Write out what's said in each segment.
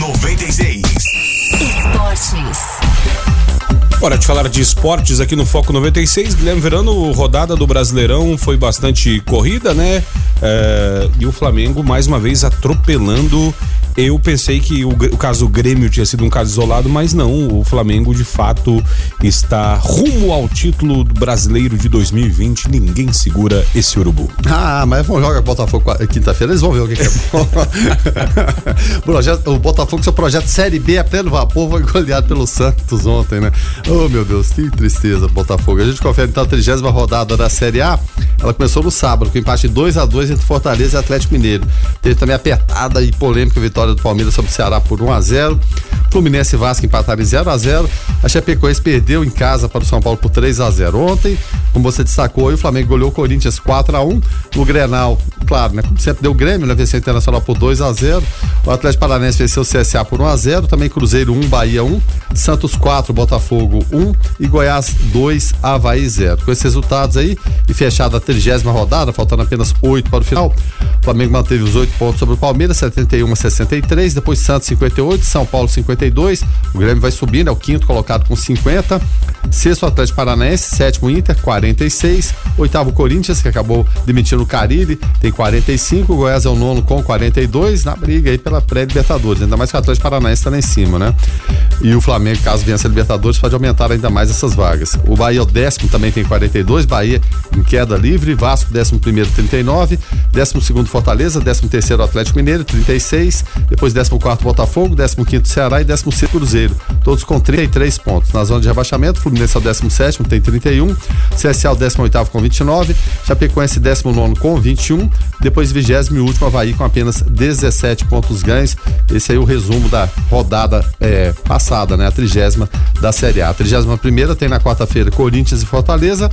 96. Esportes. Hora de falar de esportes aqui no Foco 96. Guilherme Verano, rodada do Brasileirão foi bastante corrida, né? É, e o Flamengo, mais uma vez, atropelando. Eu pensei que o, o caso Grêmio tinha sido um caso isolado, mas não. O Flamengo, de fato, está rumo ao título brasileiro de 2020. Ninguém segura esse urubu. Ah, mas vamos jogar Botafogo quinta-feira, eles vão ver o que, que é bom. o Botafogo, seu projeto Série B a pleno vapor, foi goleado pelo Santos ontem, né? Oh, meu Deus, que tristeza, Botafogo. A gente confere então a trigésima rodada da Série A. Ela começou no sábado, com empate 2 a 2 entre Fortaleza e Atlético Mineiro. Teve também apertada e polêmica vitória do Palmeiras sobre o Ceará por 1 a 0 Fluminense e Vasco empataram em 0 a 0 A Chapecoense perdeu em casa para o São Paulo por 3 a 0 Ontem, como você destacou, o Flamengo goleou o Corinthians 4 a 1 No Grenal, claro, né? Como sempre deu o Grêmio, né? Venceu Internacional por 2 a 0 O Atlético Paranaense venceu o CSA por 1 a 0 Também Cruzeiro 1, Bahia 1. Santos 4, Botafogo 1 e Goiás 2, Havaí 0. Com esses resultados aí e fechada a trigésima rodada, faltando apenas 8 para o final, o Flamengo manteve os 8 pontos sobre o Palmeiras, 71 a 63, depois Santos 58, São Paulo 52, o Grêmio vai subindo, é o quinto colocado com 50, sexto Atlético Paranaense, sétimo Inter, 46, oitavo Corinthians, que acabou demitindo o Carilli, tem 45, o Goiás é o nono com 42, na briga aí pela pré-Libertadores, ainda mais que o Atlético Paranaense está lá em cima, né? E o Flamengo, caso vença a Libertadores, pode aumentar ainda mais essas vagas. O Bahia é o décimo, também tem 42, Bahia em queda livre, Vasco décimo primeiro 39, décimo segundo Fortaleza, décimo terceiro Atlético Mineiro 36, depois décimo quarto Botafogo, décimo quinto Ceará e décimo sexto Cruzeiro, todos com 33 pontos. Na zona de rebaixamento, Fluminense é o décimo sétimo, tem 31, CSA o décimo oitavo com 29, Chapecoense décimo nono com 21, depois vigésimo e último Havaí com apenas 17 pontos ganhos. Esse aí é o resumo da rodada é, passada, né? A trigésima da Série A. A trigésima primeira tem na quarta-feira Corinthians e Fortaleza,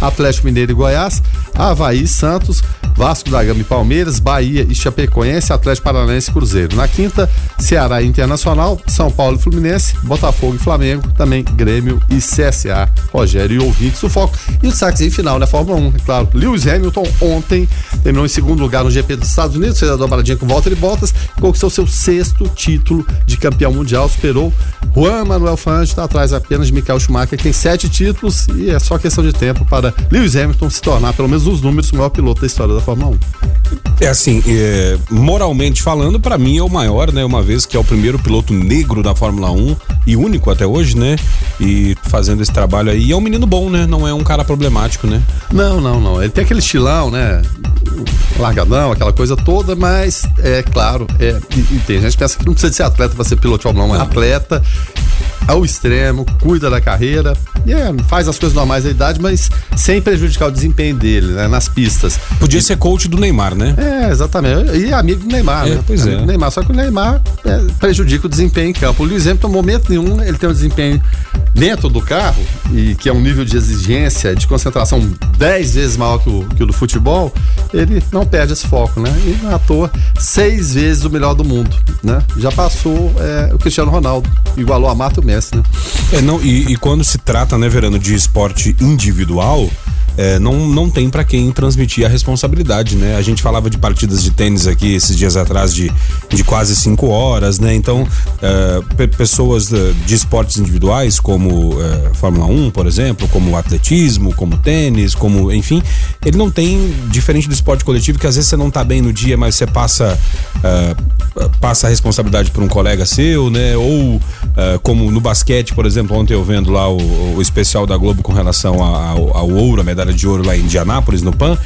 Atlético Mineiro e Goiás, Havaí e Santos, Vasco da Gama e Palmeiras, Bahia e Chapecoense, Atlético Paranaense e Cruzeiro. Na quinta, Ceará e Internacional, São Paulo e Fluminense, Botafogo e Flamengo, também Grêmio e CSA, Rogério e ouvinte sufoco. E o destaque final na Fórmula 1, é claro. Lewis Hamilton ontem terminou em segundo lugar no GP dos Estados Unidos, fez a dobradinha com volta de botas, conquistou seu sexto título de campeão mundial, superou Juan Manuel Fangio, está atrás apenas de Michael Schumacher, que tem sete títulos e é só questão de tempo para Lewis Hamilton se tornar, pelo menos nos números, o maior piloto da história da Fórmula 1. É assim, é, moralmente falando, para mim é o maior, né? Uma vez que é o primeiro piloto negro da Fórmula 1 e único até hoje, né? E fazendo esse trabalho aí. E é um menino bom, né? Não é um cara problemático, né? Não, não, não. Ele tem aquele estilão, né? Largadão, aquela coisa toda, mas é claro, é, e, e tem gente que pensa que não precisa de ser atleta para ser piloto de Fórmula 1, é atleta ao extremo, cuida da carreira, e é, faz as coisas normais da idade, mas sem prejudicar o desempenho dele, né, nas pistas. Podia e, ser coach do Neymar, né? É, exatamente. E amigo do Neymar, é, né? Pois amigo é. Neymar, só que o Neymar é, prejudica o desempenho em campo. O Luiz Hamilton, no momento nenhum, ele tem um desempenho dentro do carro, e que é um nível de exigência, de concentração 10 vezes maior que o, que o do futebol, ele não perde esse foco, né? E à toa, seis vezes o melhor do mundo, né? Já passou é, o Cristiano Ronaldo, igualou a Mata Messi, né? É, não, e, e quando se trata, né, Verano, de esporte individual, é, não, não tem para quem transmitir a responsabilidade, né? A gente falava de partidas de tênis aqui esses dias atrás de, de quase cinco horas, né? Então, é, pessoas de, de, esportes individuais, como é, Fórmula 1, por exemplo, como atletismo, como tênis, como, enfim, ele não tem, diferente do esporte coletivo, que às vezes você não tá bem no dia, mas você passa, passa a responsabilidade por um colega seu, né? Ou como no basquete, por exemplo, ontem eu vendo lá o, o especial da Globo com relação ao, ao ouro, a medalha de ouro lá em Indianápolis, no PAN.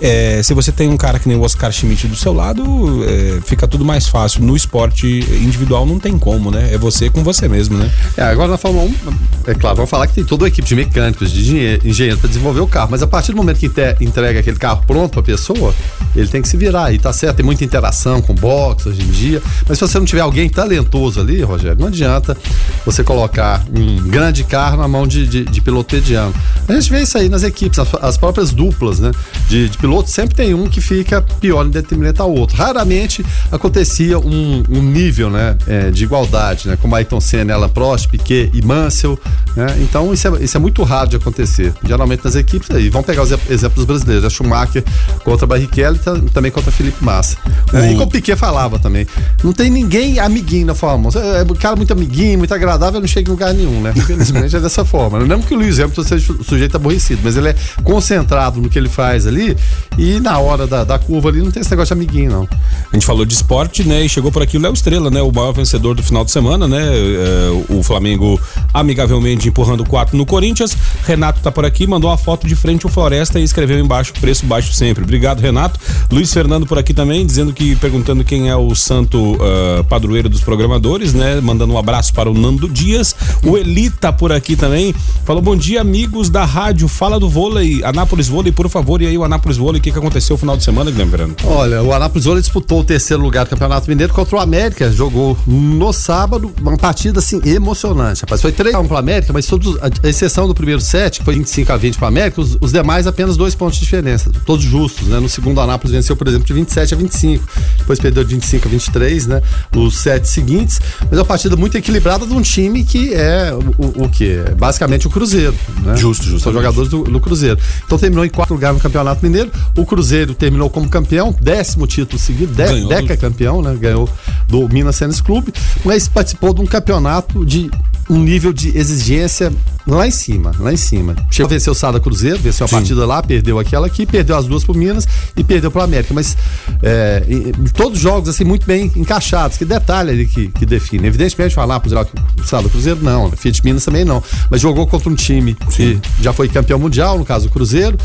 É, se você tem um cara que nem o Oscar Schmidt do seu lado, é, fica tudo mais fácil. No esporte individual não tem como, né? É você com você mesmo, né? É, agora na Fórmula 1, é claro, vamos falar que tem toda uma equipe de mecânicos, de engenheiros para desenvolver o carro, mas a partir do momento que entrega aquele carro pronto para a pessoa, ele tem que se virar. E tá certo, tem muita interação com box hoje em dia, mas se você não tiver alguém talentoso ali, Rogério, não adianta você colocar um grande carro na mão de, de, de piloto mediano. A gente vê isso aí nas equipes, as, as próprias duplas, né? De, de piloto, sempre tem um que fica pior em detrimento ao outro. Raramente acontecia um, um nível, né? É, de igualdade, né? Como Ayrton Senna, Alan Prost, Piquet e Mansell, né? Então isso é, isso é muito raro de acontecer. Geralmente nas equipes, aí vamos pegar os exemplos brasileiros, a Schumacher contra a Barrichello, e também contra Felipe Massa. O... E como o Piquet falava também. Não tem ninguém amiguinho na Fórmula 1. É um cara muito amiguinho, muito agradável, não chega em lugar nenhum, né? Infelizmente é dessa forma. Não é que o Luiz Hamilton seja sujeito aborrecido, mas ele é concentrado no que ele faz ali e na hora da, da curva ali não tem esse negócio de amiguinho, não. A gente falou de esporte, né? E chegou por aqui o Léo Estrela, né? O maior vencedor do final de semana, né? É, o Flamengo amigavelmente empurrando quatro no Corinthians. Renato tá por aqui, mandou uma foto de frente ao Floresta e escreveu embaixo preço baixo sempre. Obrigado, Renato. Luiz Fernando por aqui também, dizendo que perguntando quem é o santo uh, padroeiro dos programadores, né? Mandando um abraço para o Nando Dias. O Eli tá por aqui também. Falou bom dia, amigos da rádio. Fala do vôlei, Anápolis Vôlei, por favor. E aí, o Anápolis Vôlei, o que, que aconteceu no final de semana, Guilherme Verano? Olha, o Anápolis Vôlei disputou o terceiro lugar do Campeonato Mineiro contra o América. Jogou no sábado, uma partida assim emocionante. Rapaz, foi 3 a 1 para América, mas todos, a exceção do primeiro set, que foi 25 a 20 para América, os, os, demais apenas dois pontos de diferença. Todos justos, né? No segundo, o Anápolis venceu, por exemplo, de 27 a 25. Depois perdeu de 25 a 23, né? Os sets seguintes. Mas é uma partida muito equilibrada de um time que é o, o, o que? Basicamente o Cruzeiro, né? Justo, justo. São jogadores do, do, Cruzeiro. Então terminou em quarto lugar no Campeonato Mineiro. O Cruzeiro terminou como campeão, décimo título seguido, de, Deca campeão, né? Ganhou do Minas Tênis Clube, mas participou de um campeonato de um nível de exigência lá em cima, lá em cima. Chegou a vencer o Sada Cruzeiro, venceu a Sim. partida lá, perdeu aquela aqui, perdeu as duas pro Minas e perdeu pro América. Mas é, todos os jogos, assim, muito bem encaixados. Que detalhe ali que, que define. Evidentemente, o Anápolis, o Sada Cruzeiro, não. Fiat Minas também não. Mas jogou contra um time Sim. que já foi campeão mundial, no caso o Cruzeiro.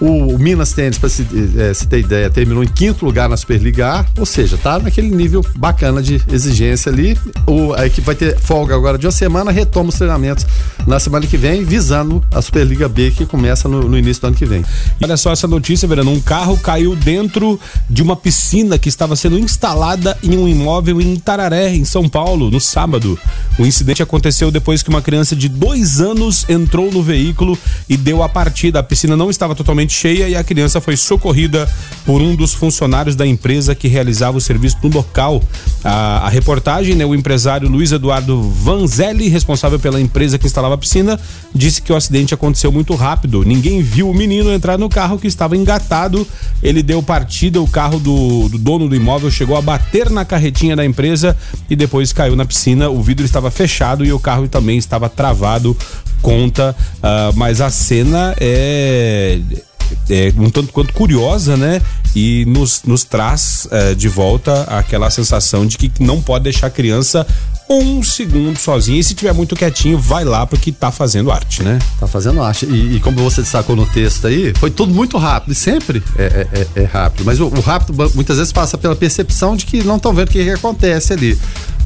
O, o Minas Tênis, para se, é, se ter ideia, terminou em quinto lugar na Superliga A, ou seja, tá naquele nível bacana de exigência ali. O, a equipe vai ter folga agora de uma semana, retoma os treinamentos na semana que vem, visando a Superliga B que começa no, no início do ano que vem. Olha só essa notícia, Verano. Um carro caiu dentro de uma piscina que estava sendo instalada em um imóvel em Tararé, em São Paulo, no sábado. O incidente aconteceu depois que uma criança de dois anos entrou no veículo e deu a partida. A piscina não estava totalmente cheia e a criança foi socorrida por um dos funcionários da empresa que realizava o serviço no local. A, a reportagem, né, o empresário Luiz Eduardo Vanzelli, responsável pela empresa que instalava a piscina, disse que o acidente aconteceu muito rápido. Ninguém viu o menino entrar no carro que estava engatado. Ele deu partida, o carro do, do dono do imóvel chegou a bater na carretinha da empresa e depois caiu na piscina. O vidro estava fechado e o carro também estava travado. Conta, uh, mas a cena é é, um tanto quanto curiosa, né? E nos, nos traz é, de volta aquela sensação de que não pode deixar a criança um segundo sozinha. E se tiver muito quietinho, vai lá porque tá fazendo arte, né? Tá fazendo arte. E, e como você destacou no texto aí, foi tudo muito rápido. E sempre é, é, é, é rápido. Mas o, o, rápido muitas vezes passa pela percepção de que não estão vendo o que, que acontece ali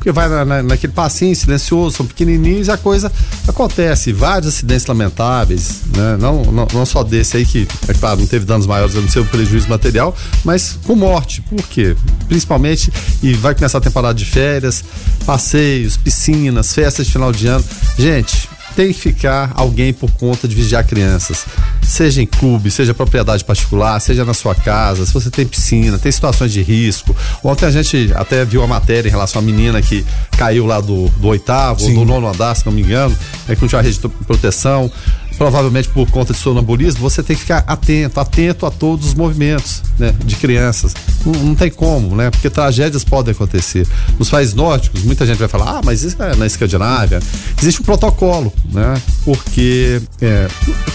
porque vai na, na, naquele passinho silencioso, são pequenininhos e a coisa acontece. Vários acidentes lamentáveis, né? Não, não, não só desse aí que, é claro, não teve danos maiores, não o prejuízo material, mas com morte. Por quê? Principalmente, e vai começar a temporada de férias, passeios, piscinas, festas de final de ano. Gente, tem que ficar alguém por conta de vigiar crianças. Seja em clube, seja propriedade particular, seja na sua casa, se você tem piscina, tem situações de risco. Ontem a gente até viu a matéria em relação à menina que caiu lá do, do oitavo, Sim. ou do nono andar, se não me engano, é que não tinha rede de proteção provavelmente por conta de sonambulismo, você tem que ficar atento, atento a todos os movimentos né, de crianças. Não, não, tem como, né? Porque tragédias podem acontecer. Nos países nórdicos, muita gente vai falar, ah, mas isso é na Escandinávia. Existe um protocolo, né? Porque é,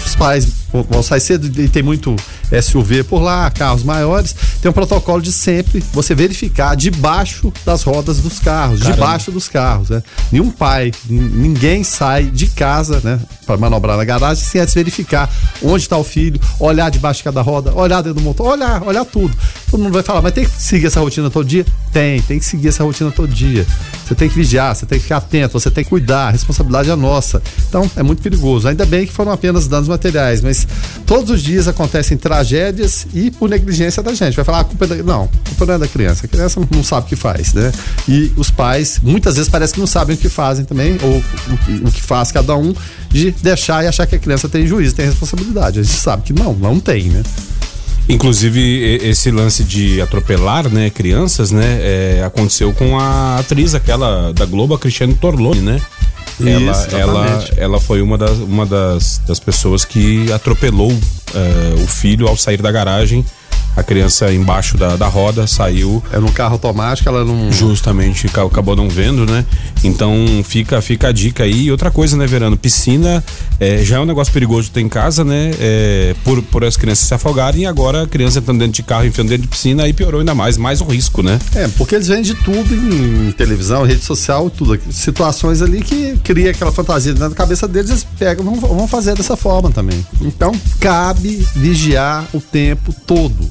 os pais vão sair cedo e tem muito SUV por lá, carros maiores. Tem um protocolo de sempre você verificar debaixo das rodas dos carros, Caramba. debaixo dos carros, né? Nenhum pai, ninguém sai de casa, né, para manobrar na garagem sem antes verificar onde está o filho, olhar debaixo de cada roda, olhar dentro do motor, olhar, olhar tudo. Todo mundo vai falar, mas tem que seguir essa rotina todo dia? Tem, tem que seguir essa rotina todo dia. Você tem que vigiar, você tem que ficar atento, você tem que cuidar, a responsabilidade é nossa. Então, é muito perigoso. Ainda bem que foram apenas danos materiais, mas todos os dias acontecem tragédias e por negligência da gente. Vai falar, ah, a culpa é da... Não, a culpa não é da criança. A criança não sabe o que faz, né? E os pais, muitas vezes, parece que não sabem o que fazem também, ou o que faz cada um, de deixar e achar que a criança tem juízo, tem responsabilidade. A gente sabe que não, não tem, né? Inclusive, esse lance de atropelar, né, crianças, né, é, aconteceu com a atriz aquela da Globo, a Cristiane Torlone, né? ela, Isso, ela, ela foi uma das, uma das, das pessoas que atropelou uh, o filho ao sair da garagem a criança embaixo da, da roda saiu. É no carro automático, ela não. Justamente, acabou não vendo, né? Então fica, fica a dica aí. E outra coisa, né, Verano? Piscina é, já é um negócio perigoso de ter em casa, né? É, por, por as crianças se afogarem e agora a criança entrando dentro de carro, enfiando dentro de piscina, aí piorou ainda mais, mais o risco, né? É, porque eles vendem de tudo em televisão, rede social, tudo. Situações ali que cria aquela fantasia na cabeça deles, eles pegam, vão, vão fazer dessa forma também. Então, cabe vigiar o tempo todo.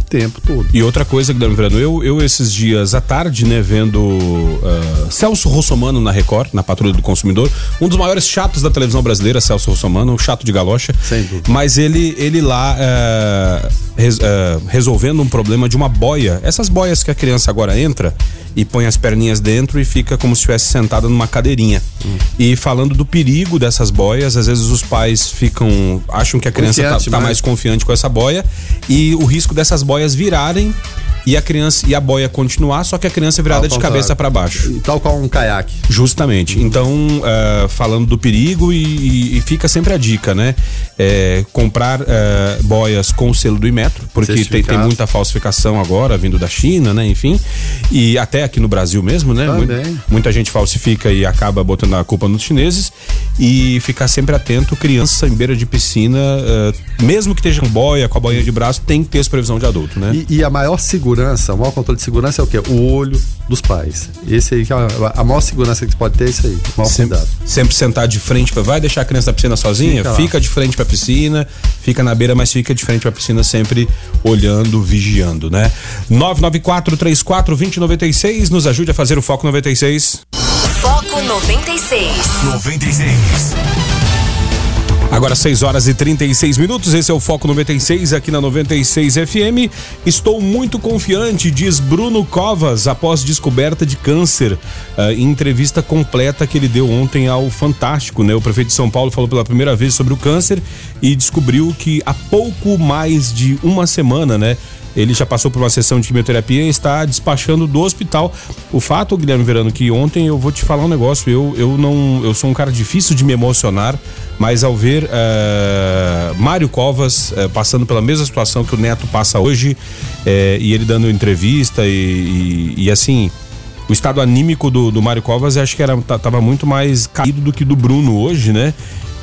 O tempo todo. E outra coisa, Guilherme Verano, eu, eu esses dias à tarde, né, vendo uh, Celso Russomano na Record, na Patrulha do Consumidor, um dos maiores chatos da televisão brasileira, Celso Russomano, um chato de galocha. Sem dúvida. Mas ele, ele lá uh, res, uh, resolvendo um problema de uma boia. Essas boias que a criança agora entra e põe as perninhas dentro e fica como se estivesse sentada numa cadeirinha. Hum. E falando do perigo dessas boias, às vezes os pais ficam. acham que a criança está tá mais confiante com essa boia e o risco dessas boias virarem e a criança e a boia continuar, só que a criança virada de cabeça para baixo. Tal qual um caiaque. Justamente. Então, uh, falando do perigo e, e, fica sempre a dica, né? É, comprar uh, boias com o selo do Imetro, porque tem, tem, muita falsificação agora vindo da China, né? Enfim. E até aqui no Brasil mesmo, né? Muita, muita gente falsifica e acaba botando a culpa nos chineses. E ficar sempre atento, criança em beira de piscina, uh, mesmo que esteja com boia, com a boinha de braço, tem que ter supervisão de adulto, né? E, e a maior segurança segurança, o maior controle de segurança é o quê? O olho dos pais. Esse aí que é a, a maior segurança que pode ter é isso aí. O maior sempre, cuidado. Sempre sentar de frente, pra, vai deixar a criança na piscina sozinha? Fica, fica de frente pra piscina, fica na beira, mas fica de frente pra piscina sempre olhando, vigiando, né? 994 34 2096 nos ajude a fazer o Foco 96. Foco 96. 96. Agora 6 horas e 36 minutos, esse é o Foco 96 aqui na 96 FM. Estou muito confiante, diz Bruno Covas, após descoberta de câncer. Uh, em entrevista completa que ele deu ontem ao Fantástico, né? O prefeito de São Paulo falou pela primeira vez sobre o câncer e descobriu que há pouco mais de uma semana, né? Ele já passou por uma sessão de quimioterapia e está despachando do hospital. O fato, Guilherme Verano, que ontem eu vou te falar um negócio. Eu, eu não, eu sou um cara difícil de me emocionar, mas ao ver uh, Mário Covas uh, passando pela mesma situação que o Neto passa hoje, uh, e ele dando entrevista e, e, e assim o estado anímico do, do Mário Covas acho que era tava muito mais caído do que do Bruno hoje, né?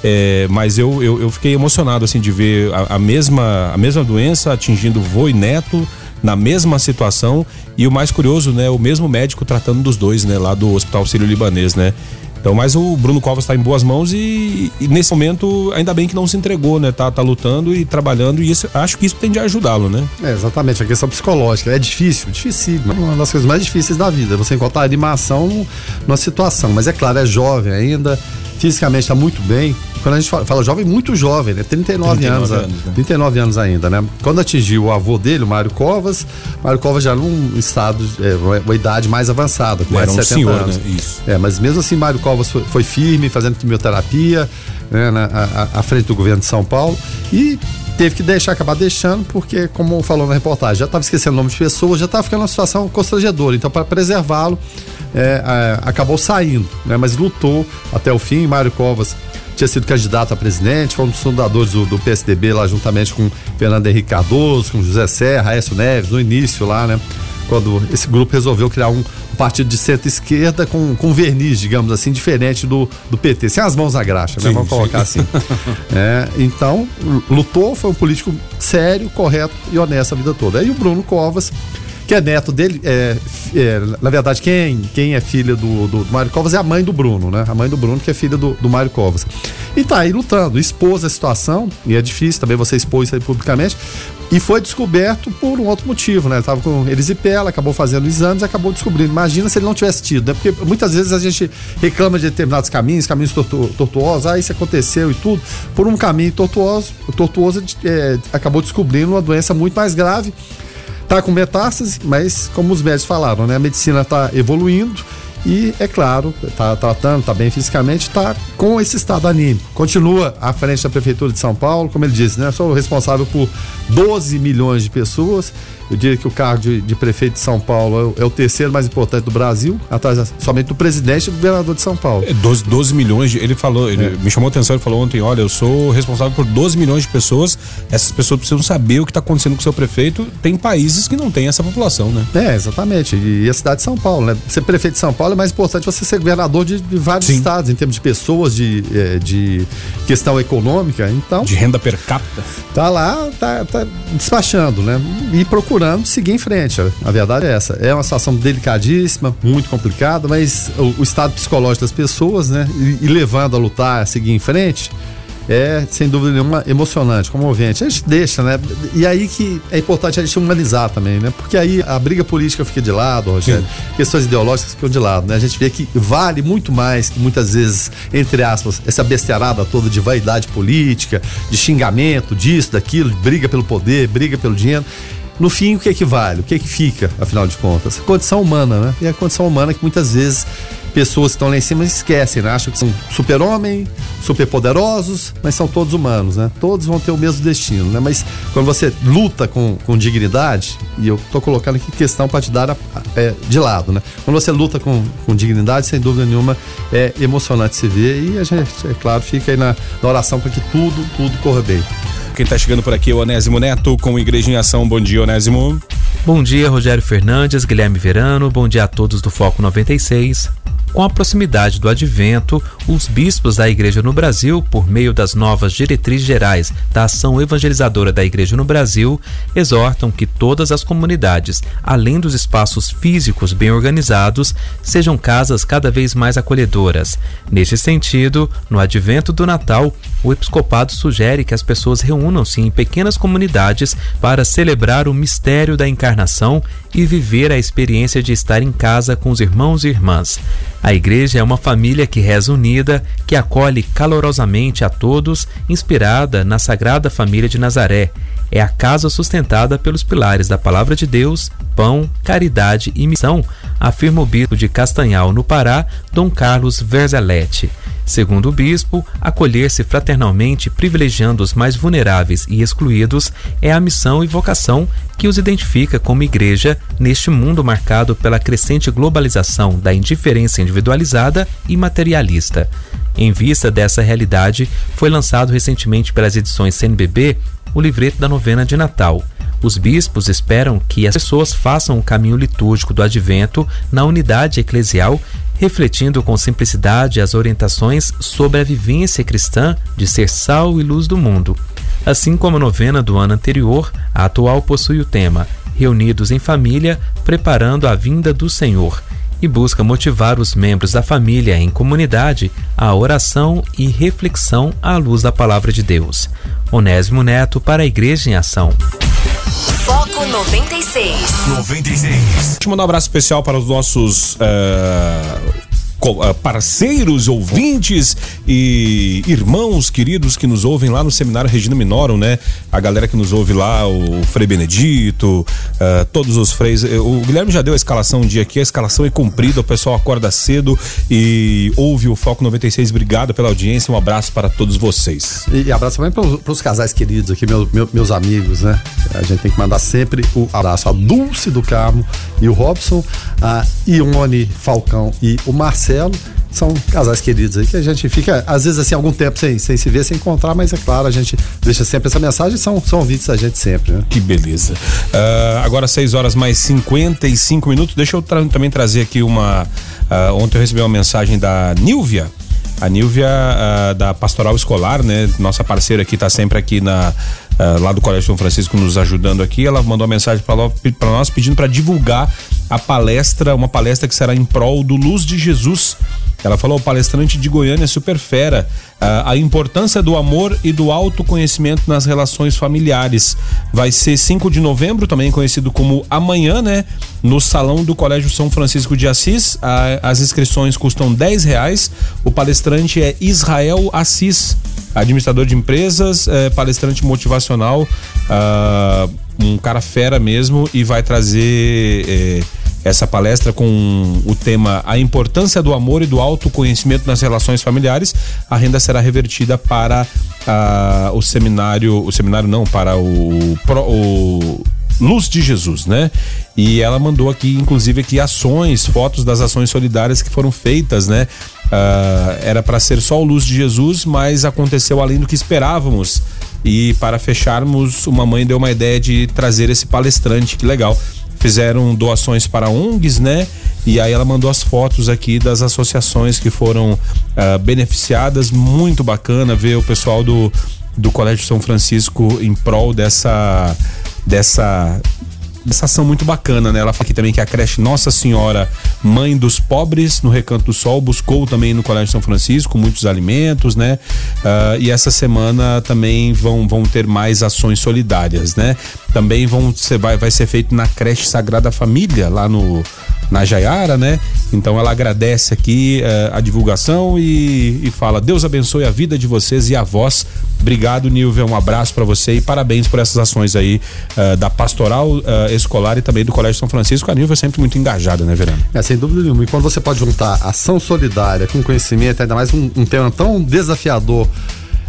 É, mas eu, eu, eu, fiquei emocionado assim de ver a, a, mesma, a mesma doença atingindo vô e neto na mesma situação e o mais curioso, né, o mesmo médico tratando dos dois, né, lá do Hospital Sírio-Libanês, né? Então, mas o Bruno Covas está em boas mãos e, e, nesse momento ainda bem que não se entregou, né? Tá, tá lutando e trabalhando e isso, acho que isso tende a ajudá-lo, né? É, exatamente, a questão psicológica é difícil, difícil, uma das coisas mais difíceis da vida, você encontrar animação numa situação, mas é claro, é jovem ainda, fisicamente está muito bem. Quando a gente fala, fala, jovem, muito jovem, né? 39, 39 anos, anos né? 39 anos ainda, né? Quando atingiu o avô dele, o Mário Covas, Mário Covas já num estado, é, uma idade mais avançada, com mais de 70 senhor, anos. Né? Isso. É, mas mesmo assim, Mário Covas foi, foi firme, fazendo quimioterapia, né, na, à, à frente do governo de São Paulo e teve que deixar, acabar deixando, porque, como falou na reportagem, já estava esquecendo o nome de pessoas, já estava ficando uma situação constrangedora. Então, para preservá-lo, é, acabou saindo, né? Mas lutou até o fim. Mário Covas tinha sido candidato a presidente, foi um dos fundadores do, do PSDB lá, juntamente com Fernando Henrique Cardoso, com José Serra, Aécio Neves, no início lá, né? Quando esse grupo resolveu criar um, partido de centro-esquerda com, com verniz, digamos assim, diferente do, do PT, sem as mãos na graxa, né? Vamos colocar assim. é, então, lutou, foi um político sério, correto e honesto a vida toda. Aí o Bruno Covas que é neto dele, é, é, na verdade, quem, quem é filha do, do, do, Mário Covas é a mãe do Bruno, né? A mãe do Bruno, que é filha do, do Mário Covas. E tá aí lutando, expôs a situação, e é difícil também você expor isso aí publicamente, e foi descoberto por um outro motivo, né? Ele tava com erisipela, acabou fazendo exames e acabou descobrindo. Imagina se ele não tivesse tido, né? Porque muitas vezes a gente reclama de determinados caminhos, caminhos tortu tortuosos, ah, isso aconteceu e tudo. Por um caminho tortuoso, tortuoso é, acabou descobrindo uma doença muito mais grave Tá com metástase, mas como os médicos falaram, né? A medicina está evoluindo e, é claro, está tratando, está bem fisicamente, está com esse estado anímico. Continua à frente da Prefeitura de São Paulo, como ele disse, né? Sou responsável por 12 milhões de pessoas. Eu diria que o cargo de, de prefeito de São Paulo é o, é o, terceiro mais importante do Brasil, atrás somente do presidente e do governador de São Paulo. É 12, 12 milhões, de, ele falou, ele é. me chamou a atenção, ele falou ontem, olha, eu sou responsável por 12 milhões de pessoas, essas pessoas precisam saber o que está acontecendo com o seu prefeito. Tem países que não têm essa população, né? É, exatamente. E a cidade de São Paulo, né? Ser prefeito de São Paulo é mais importante você ser governador de, de vários Sim. estados, em termos de pessoas, de, é, de questão econômica, então... De renda per capita. Tá lá, tá, tá despachando, né? E procurando seguir em frente. A verdade é essa. É uma situação delicadíssima, muito complicada, mas o, o estado psicológico das pessoas, né? E, e, levando a lutar, a seguir em frente, é, sem dúvida nenhuma, emocionante, comovente. A gente deixa, né? E aí que é importante a gente humanizar também, né? Porque aí a briga política fica de lado, Rogério. Sim. Questões ideológicas ficam de lado, né? A gente vê que vale muito mais que muitas vezes, entre aspas, essa besteirada toda de vaidade política, de xingamento, disso, daquilo, briga pelo poder, briga pelo dinheiro. No fim, o que é que vale? O que é que fica, afinal de contas? A condição humana, né? E a condição humana que muitas vezes pessoas que estão lá em cima esquecem, né? Acham que são super-homem, super-poderosos, mas são todos humanos, né? Todos vão ter o mesmo destino, né? Mas quando você luta com, com dignidade, e eu tô colocando aqui questão partidária é, de lado, né? Quando você luta com, com dignidade, sem dúvida nenhuma, é emocionante se ver e a gente, é claro, fica aí na, na oração para que tudo, tudo corra bem. Quem está chegando por aqui é o Onésimo Neto com Igreja em Ação. Bom dia, Onésimo. Bom dia, Rogério Fernandes, Guilherme Verano. Bom dia a todos do Foco 96. Com a proximidade do advento, os bispos da Igreja no Brasil, por meio das novas diretrizes gerais da ação evangelizadora da Igreja no Brasil, exortam que todas as comunidades, além dos espaços físicos bem organizados, sejam casas cada vez mais acolhedoras. Neste sentido, no advento do Natal, o episcopado sugere que as pessoas reúnam-se em pequenas comunidades para celebrar o mistério da encarnação e viver a experiência de estar em casa com os irmãos e irmãs. Igreja é uma família que reza unida, que acolhe calorosamente a todos, inspirada na Sagrada Família de Nazaré. É a casa sustentada pelos pilares da Palavra de Deus, pão, caridade e missão, afirma o bispo de Castanhal, no Pará, Dom Carlos Verzeletti. Segundo o bispo, acolher-se fraternalmente, privilegiando os mais vulneráveis e excluídos, é a missão e vocação que os identifica como igreja neste mundo marcado pela crescente globalização da indiferença individualizada e materialista. Em vista dessa realidade, foi lançado recentemente pelas edições CNBB o livreto da novena de Natal. Os bispos esperam que as pessoas façam o caminho litúrgico do advento na unidade eclesial refletindo com simplicidade as orientações sobre a vivência cristã de ser sal e luz do mundo. Assim como a novena do ano anterior, a atual possui o tema Reunidos em Família, preparando a vinda do Senhor, e busca motivar os membros da família em comunidade à oração e reflexão à luz da palavra de Deus. Onésimo Neto para a Igreja em Ação. Foco 96. 96. Deixa eu mandar um abraço especial para os nossos. Uh parceiros, ouvintes e irmãos queridos que nos ouvem lá no Seminário Regina Minorum, né? A galera que nos ouve lá, o Frei Benedito, uh, todos os freis. Eh, o Guilherme já deu a escalação um dia aqui, a escalação é cumprida, o pessoal acorda cedo e ouve o Foco 96. Obrigado pela audiência, um abraço para todos vocês. E, e abraço também para os casais queridos aqui, meu, meu, meus amigos, né? A gente tem que mandar sempre o abraço a Dulce do Carmo e o Robson, a Ione Falcão e o Marcelo Marcelo. São casais queridos aí que a gente fica, às vezes, assim, algum tempo sem, sem se ver, sem encontrar, mas é claro, a gente deixa sempre essa mensagem são, são ouvintes da gente sempre, né? Que beleza. Uh, agora, 6 horas mais 55 minutos. Deixa eu tra também trazer aqui uma. Uh, ontem eu recebi uma mensagem da Nilvia. A Nilvia uh, da Pastoral Escolar, né? Nossa parceira aqui está sempre aqui na uh, lá do Colégio São Francisco nos ajudando aqui. Ela mandou uma mensagem para nós pedindo para divulgar a palestra, uma palestra que será em prol do Luz de Jesus. Ela falou, palestrante de Goiânia super fera, uh, a importância do amor e do autoconhecimento nas relações familiares. Vai ser 5 de novembro, também conhecido como amanhã, né? No salão do Colégio São Francisco de Assis. As inscrições custam 10 reais. O palestrante é Israel Assis administrador de empresas, é, palestrante motivacional, uh, um cara fera mesmo e vai trazer é, essa palestra com o tema A Importância do Amor e do Autoconhecimento nas Relações Familiares. A renda será revertida para uh, o seminário, o seminário não, para o, o Luz de Jesus, né? E ela mandou aqui, inclusive, aqui ações, fotos das ações solidárias que foram feitas, né? Uh, era para ser só o Luz de Jesus, mas aconteceu além do que esperávamos. E para fecharmos, uma mãe deu uma ideia de trazer esse palestrante, que legal. Fizeram doações para ONGs, né? E aí ela mandou as fotos aqui das associações que foram uh, beneficiadas. Muito bacana ver o pessoal do, do Colégio São Francisco em prol dessa dessa dessa ação muito bacana, né? Ela fala aqui também que a creche Nossa Senhora Mãe dos Pobres, no Recanto do Sol, buscou também no Colégio São Francisco muitos alimentos, né? Uh, e essa semana também vão, vão ter mais ações solidárias, né? Também vão vai, vai ser feito na creche Sagrada Família, lá no na Jaiara, né? Então ela agradece aqui uh, a divulgação e, e fala: Deus abençoe a vida de vocês e a voz. Obrigado, Nilvia. Um abraço para você e parabéns por essas ações aí uh, da pastoral uh, escolar e também do Colégio São Francisco. A Nilvia é sempre muito engajada, né, Verano? É, sem dúvida nenhuma. E quando você pode juntar ação solidária com conhecimento, ainda mais um, um tema tão desafiador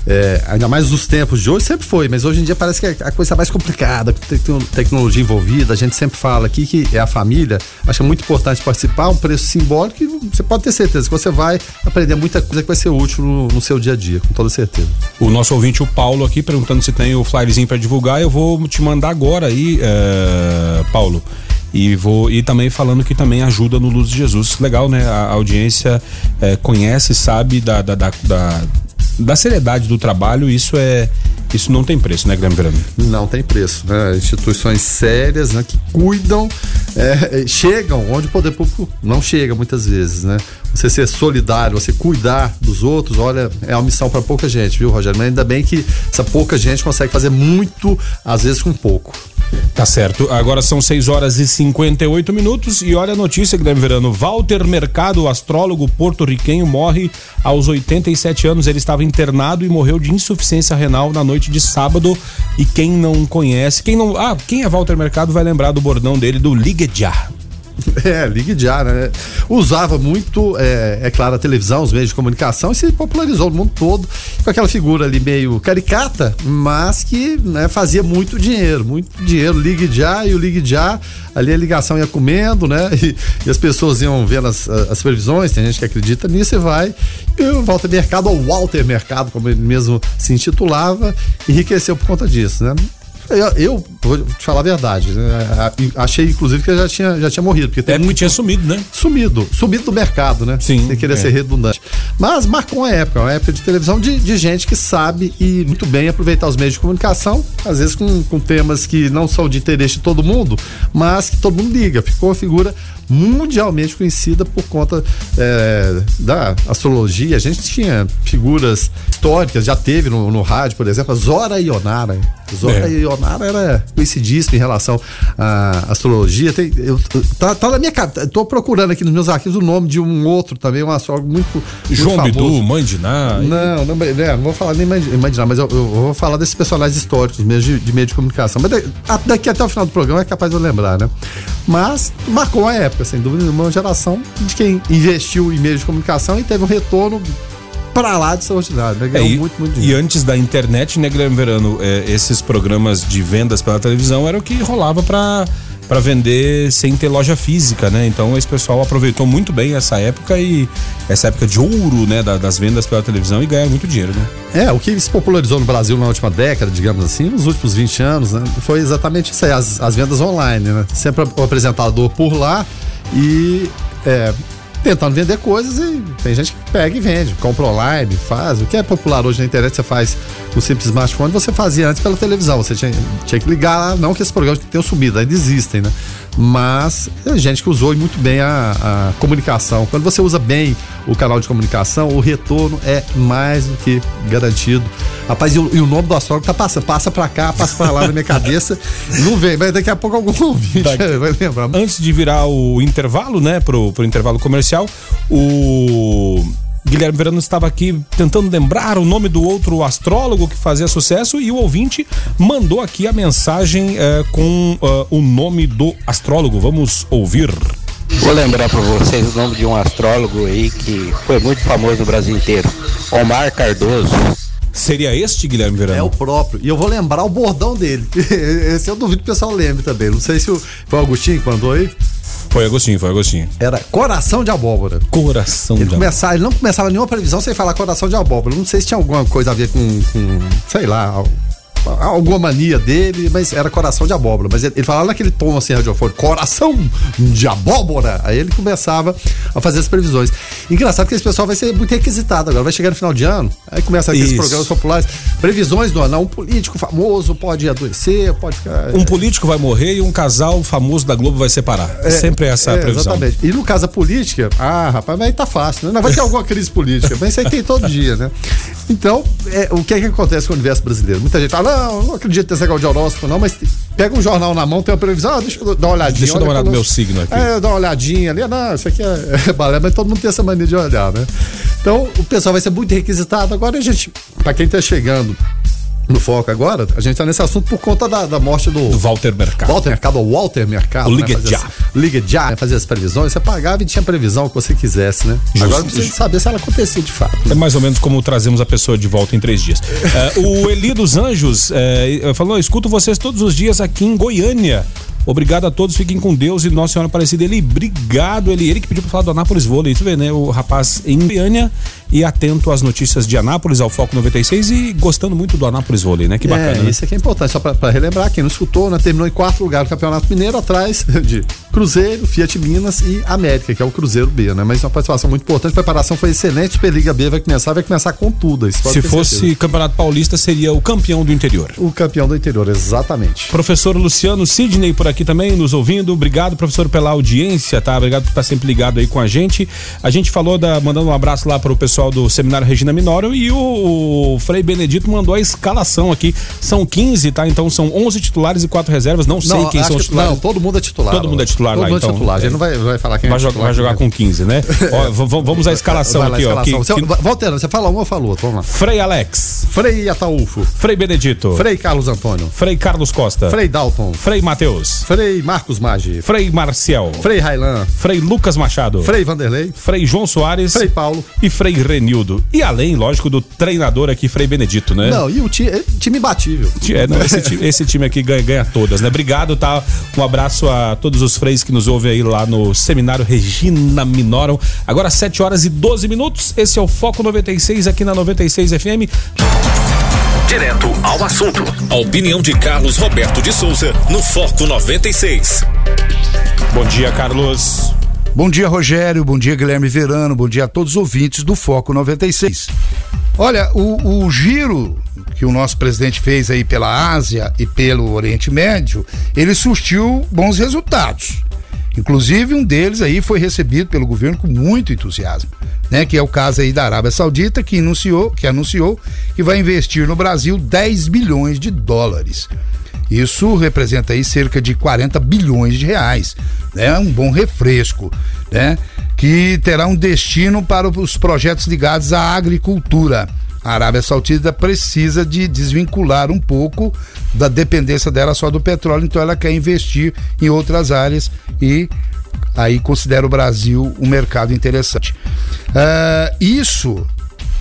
é, ainda mais nos tempos de hoje, sempre foi, mas hoje em dia parece que é a coisa mais complicada, com tecnologia envolvida. A gente sempre fala aqui que é a família. Acho muito importante participar, um preço simbólico e você pode ter certeza que você vai aprender muita coisa que vai ser útil no, no seu dia a dia, com toda certeza. O nosso ouvinte, o Paulo, aqui, perguntando se tem o flyerzinho para divulgar, eu vou te mandar agora aí, é, Paulo e vou e também falando que também ajuda no Luz de Jesus legal né a, audiência é, conhece sabe da, da, da, da da seriedade do trabalho, isso é isso não tem preço, né, Guilherme Verano? Não tem preço, né? Instituições sérias, né, que cuidam, é, chegam onde o poder público não chega muitas vezes, né? Você ser solidário, você cuidar dos outros, olha, é uma missão para pouca gente, viu, Rogério? Mas ainda bem que essa pouca gente consegue fazer muito, às vezes com pouco. Tá certo. Agora são 6 horas e 58 minutos e olha a notícia, Guilherme Verano. Walter Mercado, astrólogo porto-riquenho, morre aos 87 anos. Ele estava internado e morreu de insuficiência renal na noite de sábado. E quem não conhece, quem não. Ah, quem é Walter Mercado vai lembrar do bordão dele do Ligue Já. É, ligue já, né? Usava muito, é, é, claro, a televisão, os meios de comunicação e se popularizou no mundo todo com aquela figura ali meio caricata, mas que né, fazia muito dinheiro, muito dinheiro. Ligue já e o ligue já, ali a ligação ia comendo, né? E, e as pessoas iam vendo as, as previsões, tem gente que acredita nisso e vai. E o Walter Mercado, ou Walter Mercado, como ele mesmo se intitulava, enriqueceu por conta disso, né? Eu, eu, vou te falar a verdade. Né? Achei, inclusive, que já tinha, já tinha morrido. Porque é porque tinha sumido, né? Sumido. Sumido do mercado, né? Sim. Sem querer é. ser redundante. Mas marcou uma época, uma época de televisão de, de gente que sabe e muito bem aproveitar os meios de comunicação, às vezes com, com temas que não são de interesse de todo mundo, mas que todo mundo liga. Ficou uma figura mundialmente conhecida por conta é, da astrologia. A gente tinha figuras históricas, já teve no, no rádio, por exemplo, a Zora Ionara. Zora é. Ionara era conhecidíssima em relação à astrologia. Tem, eu, tá, tá na minha cara, tô procurando aqui nos meus arquivos o nome de um outro também, um astrólogo muito, muito João famoso. Bidu, Mãe de Ná. Não, não, é, não vou falar nem Mãe de, Mãe de Ná, mas eu, eu, vou falar desses personagens históricos mesmo de, de meio de comunicação. Mas daqui até o final do programa é capaz de eu lembrar, né? Mas marcou a época época, sem dúvida, uma geração de quem investiu em meios de comunicação e teve um retorno para lá de extraordinário, né? Ganhou é, e, muito, muito dinheiro. E antes da internet, né, Guilherme Verano, é, esses programas de vendas pela televisão era o que rolava para para vender sem ter loja física, né? Então esse pessoal aproveitou muito bem essa época e essa época de ouro, né, das vendas pela televisão e ganharam muito dinheiro, né? É, o que se popularizou no Brasil na última década, digamos assim, nos últimos 20 anos, né, foi exatamente isso aí, as, as vendas online, né? Sempre o apresentador por lá e é, tentando vender coisas e tem gente que pega e vende, compra online, faz. O que é popular hoje na internet, você faz com simples smartphone, você fazia antes pela televisão. Você tinha, tinha que ligar, não que esses programas tenham subido, ainda existem, né? Mas é gente que usou muito bem a, a comunicação. Quando você usa bem o canal de comunicação, o retorno é mais do que garantido. Rapaz, e o, e o nome do astrólogo tá passando, passa pra cá, passa pra lá na minha cabeça, não vem, mas daqui a pouco algum ouvinte vai lembrar. Antes de virar o intervalo, né, pro, pro intervalo comercial, o Guilherme Verano estava aqui tentando lembrar o nome do outro astrólogo que fazia sucesso e o ouvinte mandou aqui a mensagem uh, com uh, o nome do astrólogo. Vamos ouvir. Vou lembrar para vocês o nome de um astrólogo aí que foi muito famoso no Brasil inteiro, Omar Cardoso. Seria este, Guilherme Verano? É o próprio. E eu vou lembrar o bordão dele. Esse eu duvido que o pessoal lembre também. Não sei se o, foi o Agostinho que mandou aí. Foi Agostinho, foi Agostinho. Era coração de abóbora. Coração ele de começava, Ele não começava nenhuma previsão sem falar coração de abóbora. Não sei se tinha alguma coisa a ver com, com sei lá, alguma mania dele, mas era coração de abóbora. Mas ele, ele falava naquele tom assim, radiofônico, coração de abóbora. Aí ele começava a fazer as previsões. Engraçado que esse pessoal vai ser muito requisitado agora, vai chegar no final de ano, aí começa aqueles Isso. programas populares, previsões do ano. Um político famoso pode adoecer, pode ficar. Um político vai morrer e um casal famoso da Globo vai separar. É, Sempre essa é, previsão. Exatamente. E no caso da política, ah, rapaz, mas aí tá fácil, né? Não vai ter alguma crise política, mas isso aí tem todo dia, né? Então, é, o que é que acontece com o universo brasileiro? Muita gente fala, não, não acredito nesse negócio de horóscopo, não, mas pega um jornal na mão, tem uma previsão, ah, deixa eu dar uma olhadinha. Deixa eu dar uma olhada no meu signo aqui. É, dar uma olhadinha ali, não, isso aqui é, é balé, mas todo mundo tem essa mania de olhar, né? Então, o pessoal vai ser muito requisitado. Agora, a gente, para quem tá chegando no foco agora, a gente tá nesse assunto por conta da, da morte do, do Walter Mercado. Walter Mercado, o Walter Mercado. O Liga né, Já. Liga Já, né, fazer as previsões. Você pagava e tinha previsão que você quisesse, né? Just, agora precisa saber se ela acontecia de fato. Né? É mais ou menos como trazemos a pessoa de volta em três dias. uh, o Eli dos Anjos uh, falou: escuto vocês todos os dias aqui em Goiânia. Obrigado a todos, fiquem com Deus e Nossa Senhora Aparecida. Ele, obrigado, ele, ele que pediu pra falar do Anápolis Vôlei, tu vê, né? O rapaz em Goiânia e atento às notícias de Anápolis, ao Foco 96 e gostando muito do Anápolis Vôlei, né? Que é, bacana. É, isso aqui é importante, só para relembrar, quem não escutou, né, terminou em quarto lugar no Campeonato Mineiro, atrás de Cruzeiro, Fiat Minas e América, que é o Cruzeiro B, né? Mas uma participação muito importante, a preparação foi excelente, Superliga B vai começar, vai começar com tudo. Se fosse certeza. Campeonato Paulista, seria o campeão do interior. O campeão do interior, exatamente. Professor Luciano Sidney por aqui também, nos ouvindo. Obrigado, professor, pela audiência, tá? Obrigado por estar sempre ligado aí com a gente. A gente falou da, mandando um abraço lá para o pessoal do Seminário Regina Minório e o, o Frei Benedito mandou a escalação aqui. São 15, tá? Então são 11 titulares e 4 reservas. Não sei não, quem são os titulares. Não, todo mundo é titular. Todo mundo é titular todo lá, mundo é então. É titular. A gente não vai, vai falar quem vai é jogar, Vai jogar com 15, né? ó, vamos à escalação aqui, ó. Que, você, que... Voltando, você fala um ou falou outro? Vamos lá. Frei Alex. Frei Ataúfo. Frei Benedito. Frei Carlos Antônio. Frei Carlos Costa. Frei Dalton. Frei Matheus. Frei Marcos Maggi. Frei Marcial. Frei Railan. Frei Lucas Machado. Frei Vanderlei. Frei João Soares. Frei Paulo. E Frei Renildo. E além, lógico, do treinador aqui, Frei Benedito, né? Não, e o time, é time imbatível. É, não, esse, time, esse time aqui ganha, ganha todas, né? Obrigado, tá? Um abraço a todos os freis que nos ouvem aí lá no Seminário Regina Minorum. Agora 7 horas e 12 minutos. Esse é o Foco 96 aqui na 96 FM. Direto ao assunto. A opinião de Carlos Roberto de Souza no Foco 96. Bom dia, Carlos. Bom dia, Rogério. Bom dia, Guilherme Verano. Bom dia a todos os ouvintes do Foco 96. Olha, o, o giro que o nosso presidente fez aí pela Ásia e pelo Oriente Médio, ele surtiu bons resultados. Inclusive, um deles aí foi recebido pelo governo com muito entusiasmo, né? Que é o caso aí da Arábia Saudita, que anunciou, que anunciou que vai investir no Brasil 10 bilhões de dólares. Isso representa aí cerca de 40 bilhões de reais, né? Um bom refresco, né? Que terá um destino para os projetos ligados à agricultura. A Arábia Saudita precisa de desvincular um pouco da dependência dela só do petróleo, então ela quer investir em outras áreas e aí considera o Brasil um mercado interessante. Uh, isso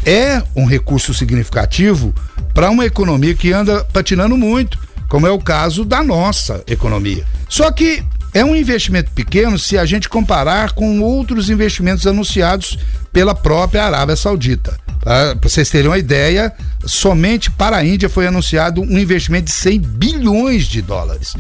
é um recurso significativo para uma economia que anda patinando muito, como é o caso da nossa economia. Só que é um investimento pequeno se a gente comparar com outros investimentos anunciados pela própria Arábia Saudita. Para vocês terem uma ideia, somente para a Índia foi anunciado um investimento de 100 bilhões de dólares.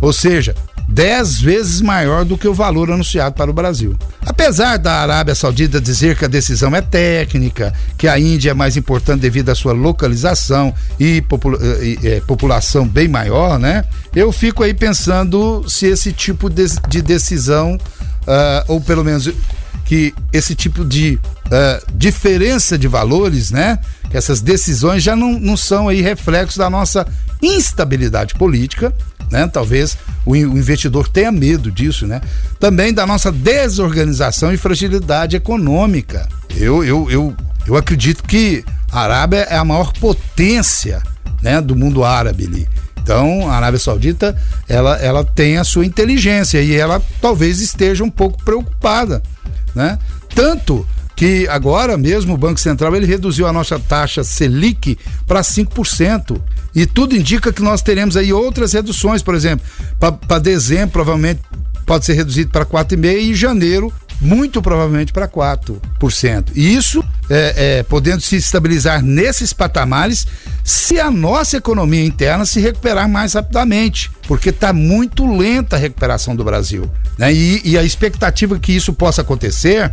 Ou seja, 10 vezes maior do que o valor anunciado para o Brasil. Apesar da Arábia Saudita dizer que a decisão é técnica, que a Índia é mais importante devido à sua localização e, popula e é, população bem maior, né? Eu fico aí pensando se esse tipo de, de decisão, uh, ou pelo menos que esse tipo de uh, diferença de valores, né? Essas decisões já não, não são aí reflexos da nossa instabilidade política, né? Talvez o, investidor tenha medo disso, né? Também da nossa desorganização e fragilidade econômica. Eu, eu, eu, eu acredito que a Arábia é a maior potência né, do mundo árabe ali. Então, a Arábia Saudita, ela, ela tem a sua inteligência e ela talvez esteja um pouco preocupada, né? Tanto que agora mesmo o Banco Central ele reduziu a nossa taxa Selic para 5%. E tudo indica que nós teremos aí outras reduções, por exemplo, para dezembro provavelmente pode ser reduzido para 4,5% e janeiro muito provavelmente para 4%. E isso é, é, podendo se estabilizar nesses patamares se a nossa economia interna se recuperar mais rapidamente, porque está muito lenta a recuperação do Brasil. Né? E, e a expectativa que isso possa acontecer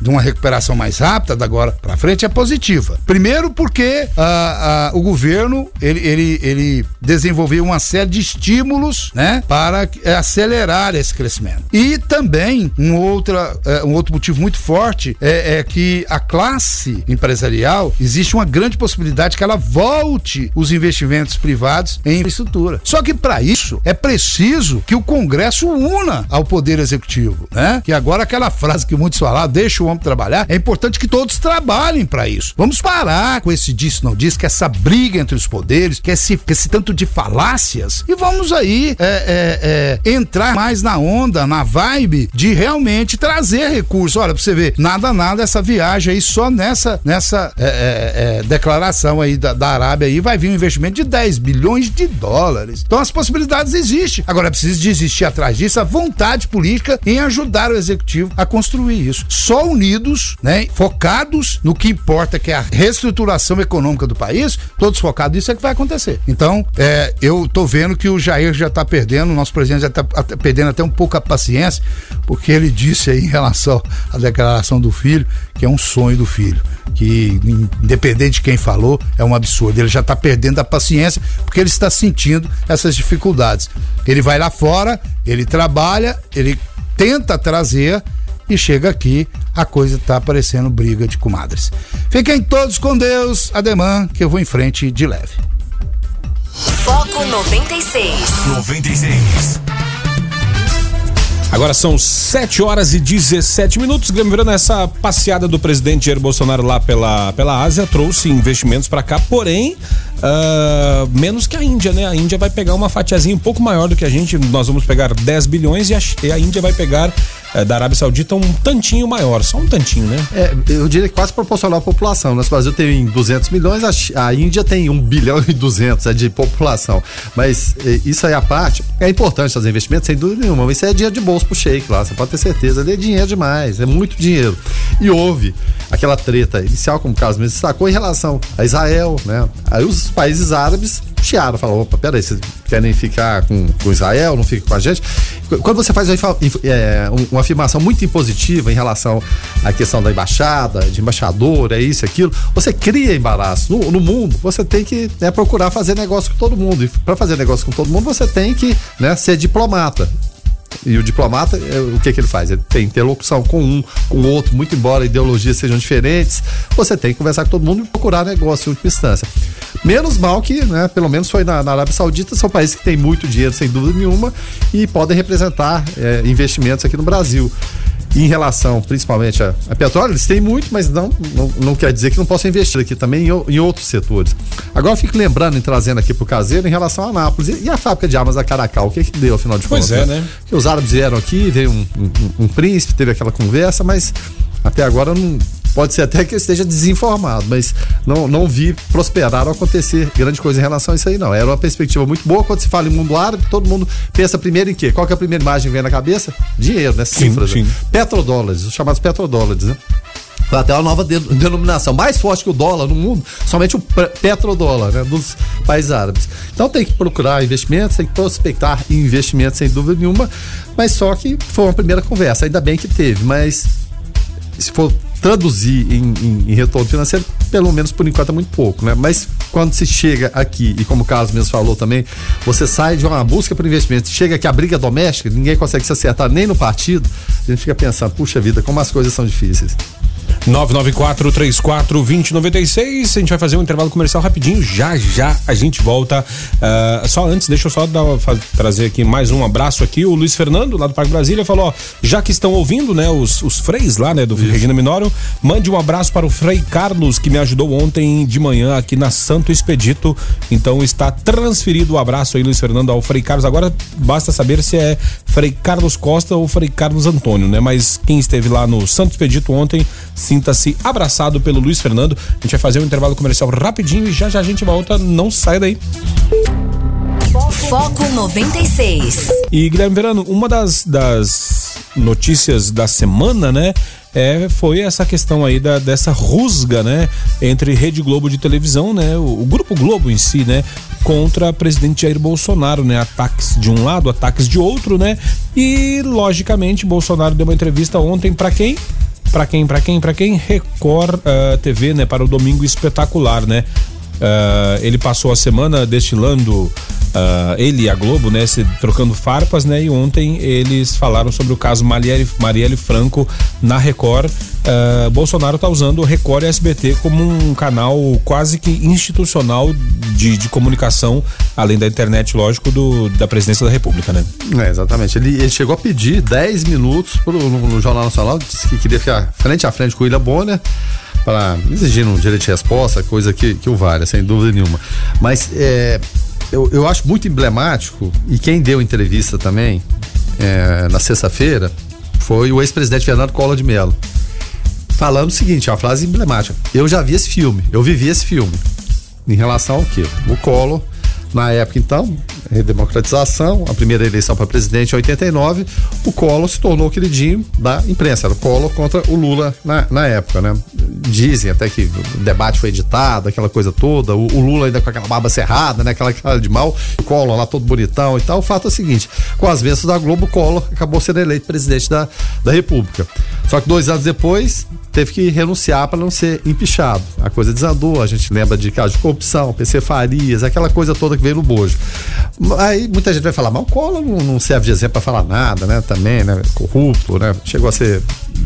de uma recuperação mais rápida da agora para frente é positiva. Primeiro porque ah, ah, o governo ele, ele, ele desenvolveu uma série de estímulos né, para acelerar esse crescimento. E também um, outra, eh, um outro motivo muito forte é, é que a classe empresarial existe uma grande possibilidade que ela volte os investimentos privados em infraestrutura. Só que para isso é preciso que o Congresso una ao Poder Executivo, né? Que agora aquela frase que muitos falaram, deixa o homem trabalhar, é importante que todos trabalhem para isso. Vamos parar com esse disse não diz, que essa briga entre os poderes, que esse, que esse tanto de falácias e vamos aí é, é, é, entrar mais na onda, na vibe de realmente trazer recursos. Olha, pra você ver, nada, nada essa viagem aí só nessa, nessa é, é, é, declaração aí da, da Arábia aí vai vir um investimento de 10 bilhões de dólares. Então as possibilidades existem. Agora preciso de existir atrás disso a vontade política em ajudar o executivo a construir isso. Só unidos, né, focados no que importa, que é a reestruturação econômica do país, todos focados nisso é que vai acontecer. Então, é, eu tô vendo que o Jair já tá perdendo, o nosso presidente já tá perdendo até um pouco a paciência, porque ele disse aí em relação à declaração do filho, que é um sonho do filho, que independente de quem falou, é um absurdo. Ele já está perdendo a paciência porque ele está sentindo essas dificuldades. Ele vai lá fora, ele trabalha, ele tenta trazer e chega aqui, a coisa tá parecendo briga de comadres. Fiquem todos com Deus, ademã, que eu vou em frente de leve. Foco 96. 96. Agora são 7 horas e 17 minutos. Lembrando, essa passeada do presidente Jair Bolsonaro lá pela, pela Ásia trouxe investimentos para cá, porém, uh, menos que a Índia, né? A Índia vai pegar uma fatiazinha um pouco maior do que a gente. Nós vamos pegar 10 bilhões e a, e a Índia vai pegar da Arábia Saudita um tantinho maior, só um tantinho, né? É, eu diria que quase proporcional à população. Nosso Brasil tem 200 milhões, a, a Índia tem 1 bilhão e 200 é de população. Mas é, isso aí à parte, é importante fazer investimentos, sem dúvida nenhuma. Mas isso é dinheiro de bolso pro shake lá, você pode ter certeza. É dinheiro demais, é muito dinheiro. E houve aquela treta inicial, como o Carlos mesmo destacou, em relação a Israel, né? Aí os países árabes chiaram, falaram, opa, peraí, vocês querem ficar com, com Israel, não fica com a gente? Quando você faz é, uma afirmação muito impositiva em relação à questão da embaixada, de embaixador, é isso, aquilo, você cria embaraço. No, no mundo, você tem que né, procurar fazer negócio com todo mundo. E para fazer negócio com todo mundo, você tem que né, ser diplomata. E o diplomata, é, o que, que ele faz? Ele tem interlocução com um, com o outro, muito embora ideologias sejam diferentes, você tem que conversar com todo mundo e procurar negócio em última instância. Menos mal que, né, pelo menos foi na, na Arábia Saudita, são países que têm muito dinheiro, sem dúvida nenhuma, e podem representar é, investimentos aqui no Brasil em relação principalmente a, a, petróleo, eles têm muito, mas não, não, não, quer dizer que não possam investir aqui também em, em outros setores. Agora eu fico lembrando e trazendo aqui para o caseiro em relação a Anápolis. E, e, a fábrica de armas da Caracal, o que, que deu afinal de contas? Pois é, né? Que os árabes vieram aqui, veio um, um, um príncipe, teve aquela conversa, mas até agora não, Pode ser até que eu esteja desinformado, mas não, não vi prosperar ou acontecer grande coisa em relação a isso aí, não. Era uma perspectiva muito boa. Quando se fala em mundo árabe, todo mundo pensa primeiro em quê? Qual que é a primeira imagem que vem na cabeça? Dinheiro, né? Cifras. Sim, sim. Né? Petrodólares, os chamados petrodólares, né? até uma nova de, denominação, mais forte que o dólar no mundo, somente o petrodólar, né, dos países árabes. Então tem que procurar investimentos, tem que prospectar investimentos sem dúvida nenhuma, mas só que foi uma primeira conversa, ainda bem que teve, mas se for traduzir em, em, em, retorno financeiro, pelo menos por enquanto é muito pouco, né? Mas quando se chega aqui, e como o Carlos mesmo falou também, você sai de uma busca por investimento, chega aqui a briga doméstica, ninguém consegue se acertar nem no partido, a gente fica pensando, puxa vida, como as coisas são difíceis. 994-34-2096. A gente vai fazer um intervalo comercial rapidinho. Já, já a gente volta. Uh, só antes, deixa eu só dar, trazer aqui mais um abraço aqui. O Luiz Fernando, lá do Parque Brasília, falou: ó, já que estão ouvindo, né, os, os freis lá, né, do Isso. Regina Minório, mande um abraço para o Frei Carlos, que me ajudou ontem de manhã aqui na Santo Expedito. Então está transferido o abraço aí, Luiz Fernando, ao Frei Carlos. Agora basta saber se é Frei Carlos Costa ou Frei Carlos Antônio, né? Mas quem esteve lá no Santo Expedito ontem, sinta-se abraçado pelo Luiz Fernando. A gente vai fazer um intervalo comercial rapidinho e já já a gente volta. Não sai daí. Foco 96. E Guilherme Verano, uma das, das notícias da semana, né? É, foi essa questão aí da, dessa rusga, né, entre Rede Globo de televisão, né, o, o Grupo Globo em si, né, contra o presidente Jair Bolsonaro, né, ataques de um lado, ataques de outro, né, e logicamente Bolsonaro deu uma entrevista ontem para quem? Para quem? Para quem? Para quem? Record uh, eh, TV, né, para o Domingo Espetacular, né? Uh, ele passou a semana destilando Uh, ele e a Globo, né, se trocando farpas, né, e ontem eles falaram sobre o caso Marielle, Marielle Franco na Record. Uh, Bolsonaro está usando o Record e SBT como um canal quase que institucional de, de comunicação, além da internet, lógico, do, da presidência da República, né? É, exatamente. Ele, ele chegou a pedir 10 minutos pro, no, no, Jornal Nacional, disse que queria ficar frente a frente com o William Bonner para exigir um direito de resposta, coisa que, que o vale, sem dúvida nenhuma. Mas é, eu, eu acho muito emblemático, e quem deu entrevista também é, na sexta-feira foi o ex-presidente Fernando Collor de Mello. Falando o seguinte, uma frase emblemática. Eu já vi esse filme, eu vivi esse filme. Em relação ao quê? O Collor na época, então, redemocratização, a primeira eleição para presidente em 89, o Collor se tornou queridinho da imprensa. Era o Collor contra o Lula na, na época, né? Dizem até que o debate foi editado, aquela coisa toda, o, o Lula ainda com aquela barba cerrada, né? Aquela cara de mal, o Collor lá todo bonitão e tal. O fato é o seguinte: com as bênçãos da Globo, o Collor acabou sendo eleito presidente da, da República. Só que dois anos depois, teve que renunciar para não ser empichado. A coisa desandou, a gente lembra de casos de corrupção, PC Farias, aquela coisa toda que veio no bojo. Aí muita gente vai falar, mas o Collor não, serve de exemplo para falar nada, né? Também, né? Corrupto, né? Chegou a ser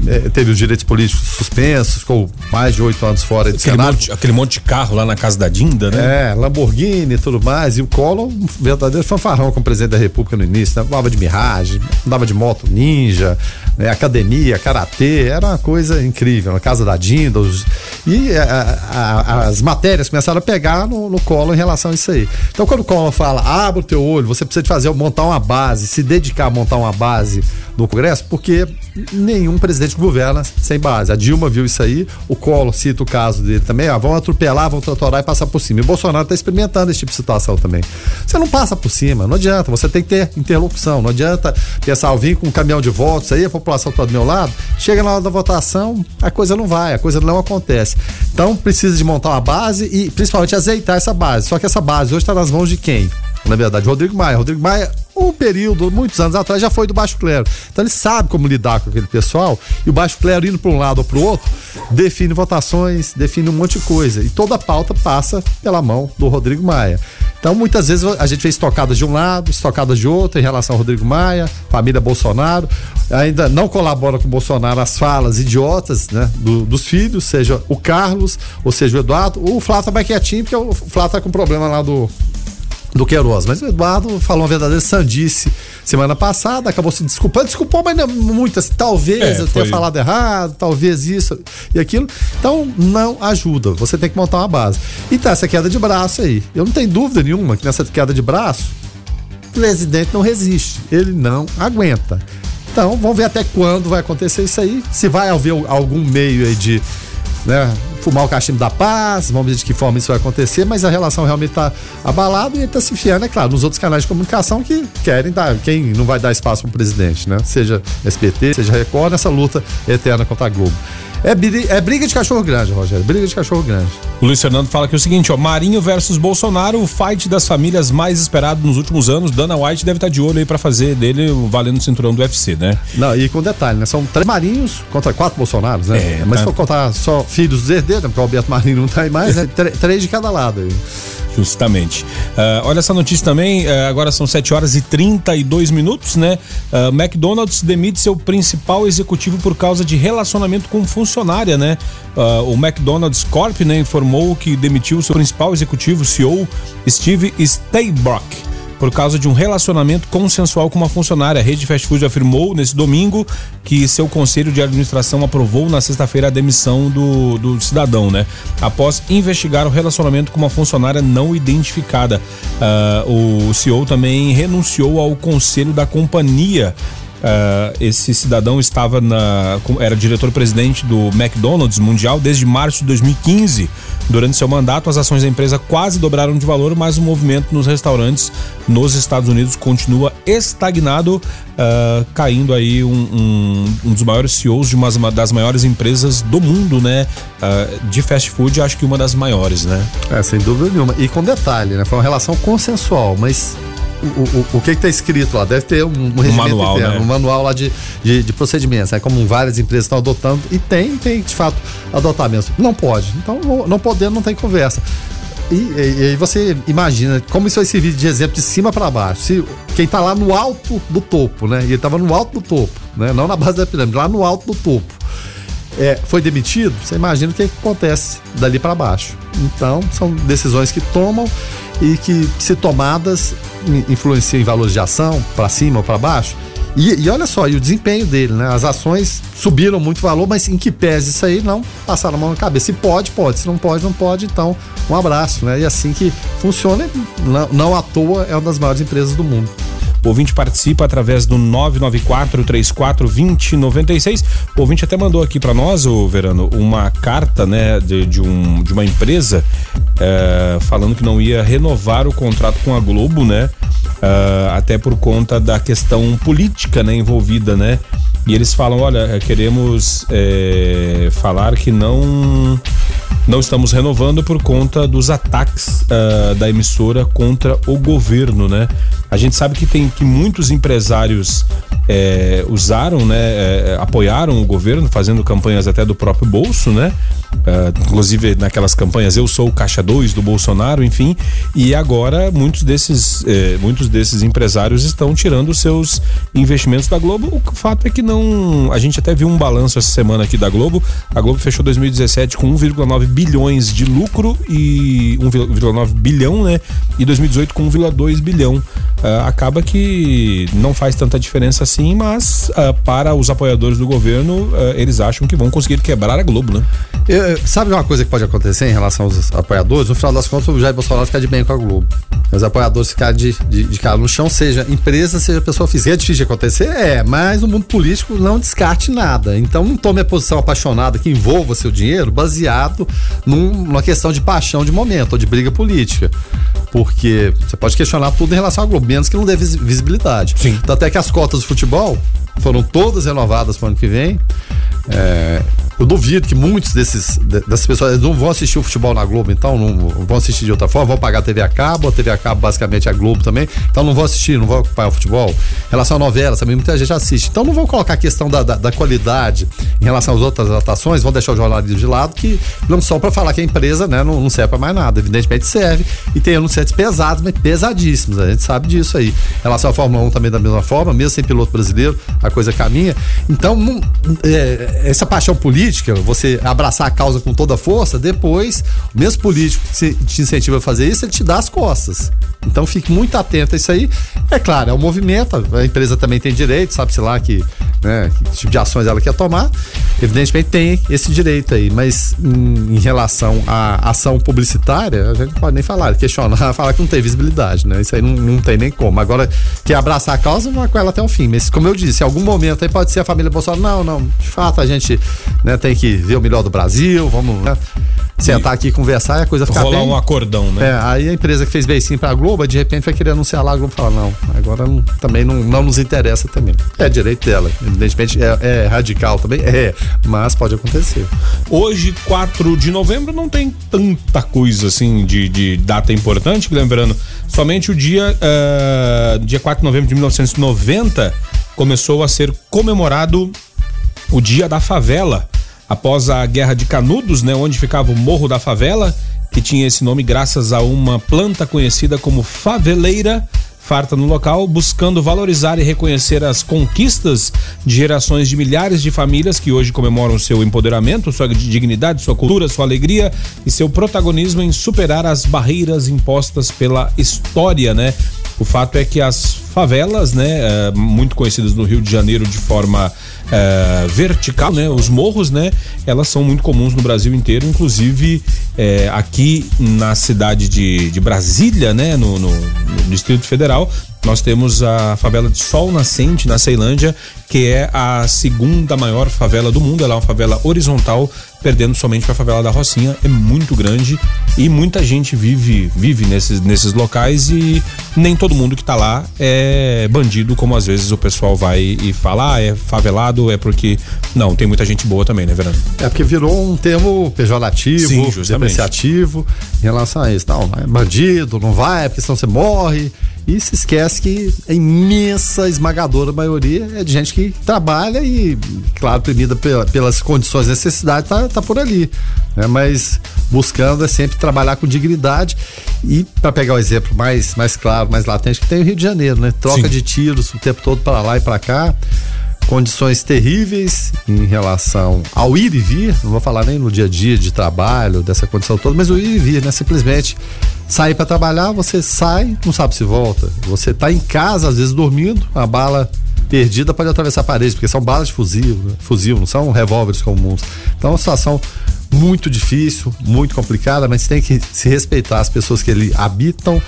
é, teve os direitos políticos suspensos, ficou mais de oito anos fora de aquele Senado. Monte, aquele monte de carro lá na casa da Dinda, né? É, Lamborghini e tudo mais. E o Collor, um verdadeiro fanfarrão como presidente da República no início, né? Andava de miragem, andava de moto ninja, né? academia, karatê, era uma coisa incrível. Na casa da Dinda. Os... E a, a, as matérias começaram a pegar no, no Collor em relação a isso aí. Então, quando o Collor fala, abre o teu olho, você precisa de fazer, montar uma base, se dedicar a montar uma base no Congresso, porque nenhum presidente governa sem base. A Dilma viu isso aí, o Collor cita o caso dele também, ah, vão atropelar, vão tratorar e passar por cima. E o Bolsonaro está experimentando esse tipo de situação também. Você não passa por cima, não adianta, você tem que ter interlocução, não adianta pensar, vim com um caminhão de votos aí, a população está do meu lado, chega na hora da votação, a coisa não vai, a coisa não acontece. Então precisa de montar uma base e principalmente azeitar essa base. Só que essa base hoje está nas mãos de quem? Na verdade, Rodrigo Maia. Rodrigo Maia um período, muitos anos atrás, já foi do baixo clero. Então ele sabe como lidar com aquele pessoal e o baixo clero indo para um lado ou para o outro define votações, define um monte de coisa. E toda a pauta passa pela mão do Rodrigo Maia. Então muitas vezes a gente vê estocadas de um lado, estocadas de outro em relação ao Rodrigo Maia, família Bolsonaro. Ainda não colabora com o Bolsonaro as falas idiotas né, do, dos filhos, seja o Carlos, ou seja o Eduardo. O Flávio tá mais quietinho, porque o Flávio tá com problema lá do, do Queiroz. Mas o Eduardo falou uma verdadeira sandice semana passada, acabou se desculpando, desculpou, mas não muito assim, talvez é, eu tenha falado errado, talvez isso e aquilo. Então não ajuda, você tem que montar uma base. E tá essa queda de braço aí. Eu não tenho dúvida nenhuma que nessa queda de braço, o presidente não resiste, ele não aguenta. Então, vamos ver até quando vai acontecer isso aí. Se vai haver algum meio aí de né, fumar o cachimbo da paz, vamos ver de que forma isso vai acontecer, mas a relação realmente está abalada e ele está se enfiando, é claro, nos outros canais de comunicação que querem dar, quem não vai dar espaço para o presidente, né? Seja SBT, seja Record, nessa luta eterna contra a Globo. É, é briga de cachorro grande, Rogério. Briga de cachorro grande. O Luiz Fernando fala que é o seguinte, ó. Marinho versus Bolsonaro, o fight das famílias mais esperado nos últimos anos. Dana White deve estar de olho aí para fazer dele o valendo o cinturão do UFC, né? Não, e com detalhe, né? São três Marinhos contra quatro Bolsonaros, né? É, Mas tá. se for contar só filhos dos herdeiros, porque o Alberto Marinho não tá aí mais, é três de cada lado aí. Justamente. Uh, olha essa notícia também, uh, agora são 7 horas e 32 minutos, né? Uh, McDonald's demite seu principal executivo por causa de relacionamento com funcionária, né? o McDonald's Corp né, informou que demitiu seu principal executivo, CEO, Steve Staybrock por causa de um relacionamento consensual com uma funcionária. A rede fast food afirmou nesse domingo que seu conselho de administração aprovou na sexta-feira a demissão do, do cidadão, né? Após investigar o relacionamento com uma funcionária não identificada. Uh, o CEO também renunciou ao conselho da companhia Uh, esse cidadão estava na. era diretor-presidente do McDonald's Mundial desde março de 2015. Durante seu mandato, as ações da empresa quase dobraram de valor, mas o movimento nos restaurantes nos Estados Unidos continua estagnado, uh, caindo aí um, um, um, dos maiores CEOs de uma das maiores empresas do mundo, né? Uh, de fast food, acho que uma das maiores, né? É, sem dúvida nenhuma. E com detalhe, né? Foi uma relação consensual, mas o, o, que está escrito lá? Deve ter um, um, manual, interno, né? um manual lá de, de, de, procedimentos, né? como várias empresas estão adotando, e tem, tem de fato adotar mesmo. Não pode. Então, não podendo, não tem conversa. E, aí você imagina como isso vai servir de exemplo de cima para baixo. Se quem está lá no alto do topo, né? E ele estava no alto do topo, né? Não na base da pirâmide, lá no alto do topo. É, foi demitido, você imagina o que, é que acontece dali para baixo. Então, são decisões que tomam e que, se tomadas, influenciam em valores de ação, para cima ou para baixo. E, e, olha só, e o desempenho dele, né? As ações subiram muito valor, mas em que pese isso aí, não passaram a mão na cabeça. Se pode, pode. Se não pode, não pode. Então, um abraço, né? E assim que funciona, não, não à toa, é uma das maiores empresas do mundo. O ouvinte participa através do 994 34 2096. O ouvinte até mandou aqui para nós, o Verano, uma carta, né, de, de, um, de uma empresa é, falando que não ia renovar o contrato com a Globo, né? É, até por conta da questão política, né, envolvida, né? E eles falam, olha, queremos é, falar que não não estamos renovando por conta dos ataques uh, da emissora contra o governo, né? A gente sabe que tem que muitos empresários é, usaram, né, é, apoiaram o governo, fazendo campanhas até do próprio bolso, né? Uh, inclusive naquelas campanhas Eu sou o Caixa 2 do Bolsonaro, enfim. E agora muitos desses, é, muitos desses empresários estão tirando seus investimentos da Globo. O fato é que não. A gente até viu um balanço essa semana aqui da Globo. A Globo fechou 2017 com 1,9 bilhões de lucro e 1,9 bilhão, né? E 2018 com 1,2 bilhão. Uh, acaba que não faz tanta diferença assim, mas uh, para os apoiadores do governo, uh, eles acham que vão conseguir quebrar a Globo, né? Eu, sabe uma coisa que pode acontecer em relação aos apoiadores? No final das contas, o Jair Bolsonaro fica de bem com a Globo. Os apoiadores ficarem de, de, de cara no chão, seja empresa, seja pessoa física. É difícil de acontecer? É, mas no mundo político não descarte nada. Então não tome a posição apaixonada que envolva seu dinheiro baseado num, numa questão de paixão de momento ou de briga política. Porque você pode questionar tudo em relação à Globo, menos que não dê visibilidade. Sim. Tanto é que as cotas do futebol foram todas renovadas para o ano que vem. É, eu duvido que muitos desses dessas pessoas não vão assistir o futebol na Globo, então não vão assistir de outra forma, vão pagar a TV a cabo, a TV a cabo basicamente é a Globo também, então não vão assistir, não vão acompanhar o futebol. Em relação a novelas, também muita gente assiste. Então não vão colocar a questão da, da, da qualidade em relação às outras adaptações, vão deixar o jornalismo de lado, que não só para falar que a empresa né, não, não serve para mais nada, evidentemente serve, e tem anunciantes pesados, mas pesadíssimos, a gente sabe disso aí. Em relação à Fórmula 1 também da mesma forma, mesmo sem piloto brasileiro, a coisa caminha. Então, não, é, essa paixão política, você abraçar a causa com toda a força, depois, o mesmo político que te incentiva a fazer isso, ele te dá as costas. Então fique muito atento a isso aí. É claro, é um movimento, a empresa também tem direito, sabe-se lá que, né, que tipo de ações ela quer tomar. Evidentemente tem esse direito aí, mas em, em relação à ação publicitária, a gente não pode nem falar, questionar, falar que não tem visibilidade, né? Isso aí não, não tem nem como. Agora, quer abraçar a causa, vai com ela até o fim. Mas como eu disse, em algum momento aí pode ser a família Bolsonaro, não, não, de fato a gente né, tem que ver o melhor do Brasil, vamos né, sentar aqui e conversar e a coisa ficar Rolar bem. um acordão, né? É, aí a empresa que fez beicinho pra Globo, de repente vai querer anunciar lá, a Globo fala, não, agora não, também não, não nos interessa também. É direito dela, evidentemente é, é, radical também, é, mas pode acontecer. Hoje, 4 de novembro, não tem tanta coisa assim de, de data importante, lembrando, somente o dia, uh, dia 4 de novembro de 1990 começou a ser comemorado o Dia da Favela após a Guerra de Canudos, né, onde ficava o Morro da Favela, que tinha esse nome graças a uma planta conhecida como faveleira farta no local, buscando valorizar e reconhecer as conquistas de gerações de milhares de famílias que hoje comemoram seu empoderamento, sua dignidade, sua cultura, sua alegria e seu protagonismo em superar as barreiras impostas pela história, né? O fato é que as favelas, né, eh, muito conhecidas no Rio de Janeiro de forma é, vertical, né? Os morros, né? Elas são muito comuns no Brasil inteiro, inclusive é, aqui na cidade de, de Brasília, né? No, no, no Distrito Federal, nós temos a favela de Sol Nascente, na Ceilândia, que é a segunda maior favela do mundo. Ela é uma favela horizontal, perdendo somente para a favela da Rocinha. É muito grande e muita gente vive vive nesses, nesses locais e nem todo mundo que está lá é bandido, como às vezes o pessoal vai e fala, ah, é favelado, é porque. Não, tem muita gente boa também, né, Verano? É porque virou um termo pejorativo, Sim, depreciativo em relação a isso. Não, é bandido, não vai, porque senão você morre. E se esquece que a imensa, esmagadora maioria é de gente que trabalha e, claro, premida pela, pelas condições de necessidade, tá, tá por ali. Né? Mas buscando é sempre trabalhar com dignidade. E, para pegar o exemplo mais, mais claro, mais latente, que tem o Rio de Janeiro, né? Troca Sim. de tiros o tempo todo para lá e para cá condições terríveis em relação ao ir e vir, não vou falar nem no dia a dia de trabalho, dessa condição toda, mas o ir e vir, né? Simplesmente sair para trabalhar, você sai, não sabe se volta. Você tá em casa, às vezes dormindo, a bala perdida pode atravessar a parede, porque são balas de fuzil, né? fuzil, não são revólveres comuns. Então é uma situação muito difícil, muito complicada, mas tem que se respeitar as pessoas que ali habitam,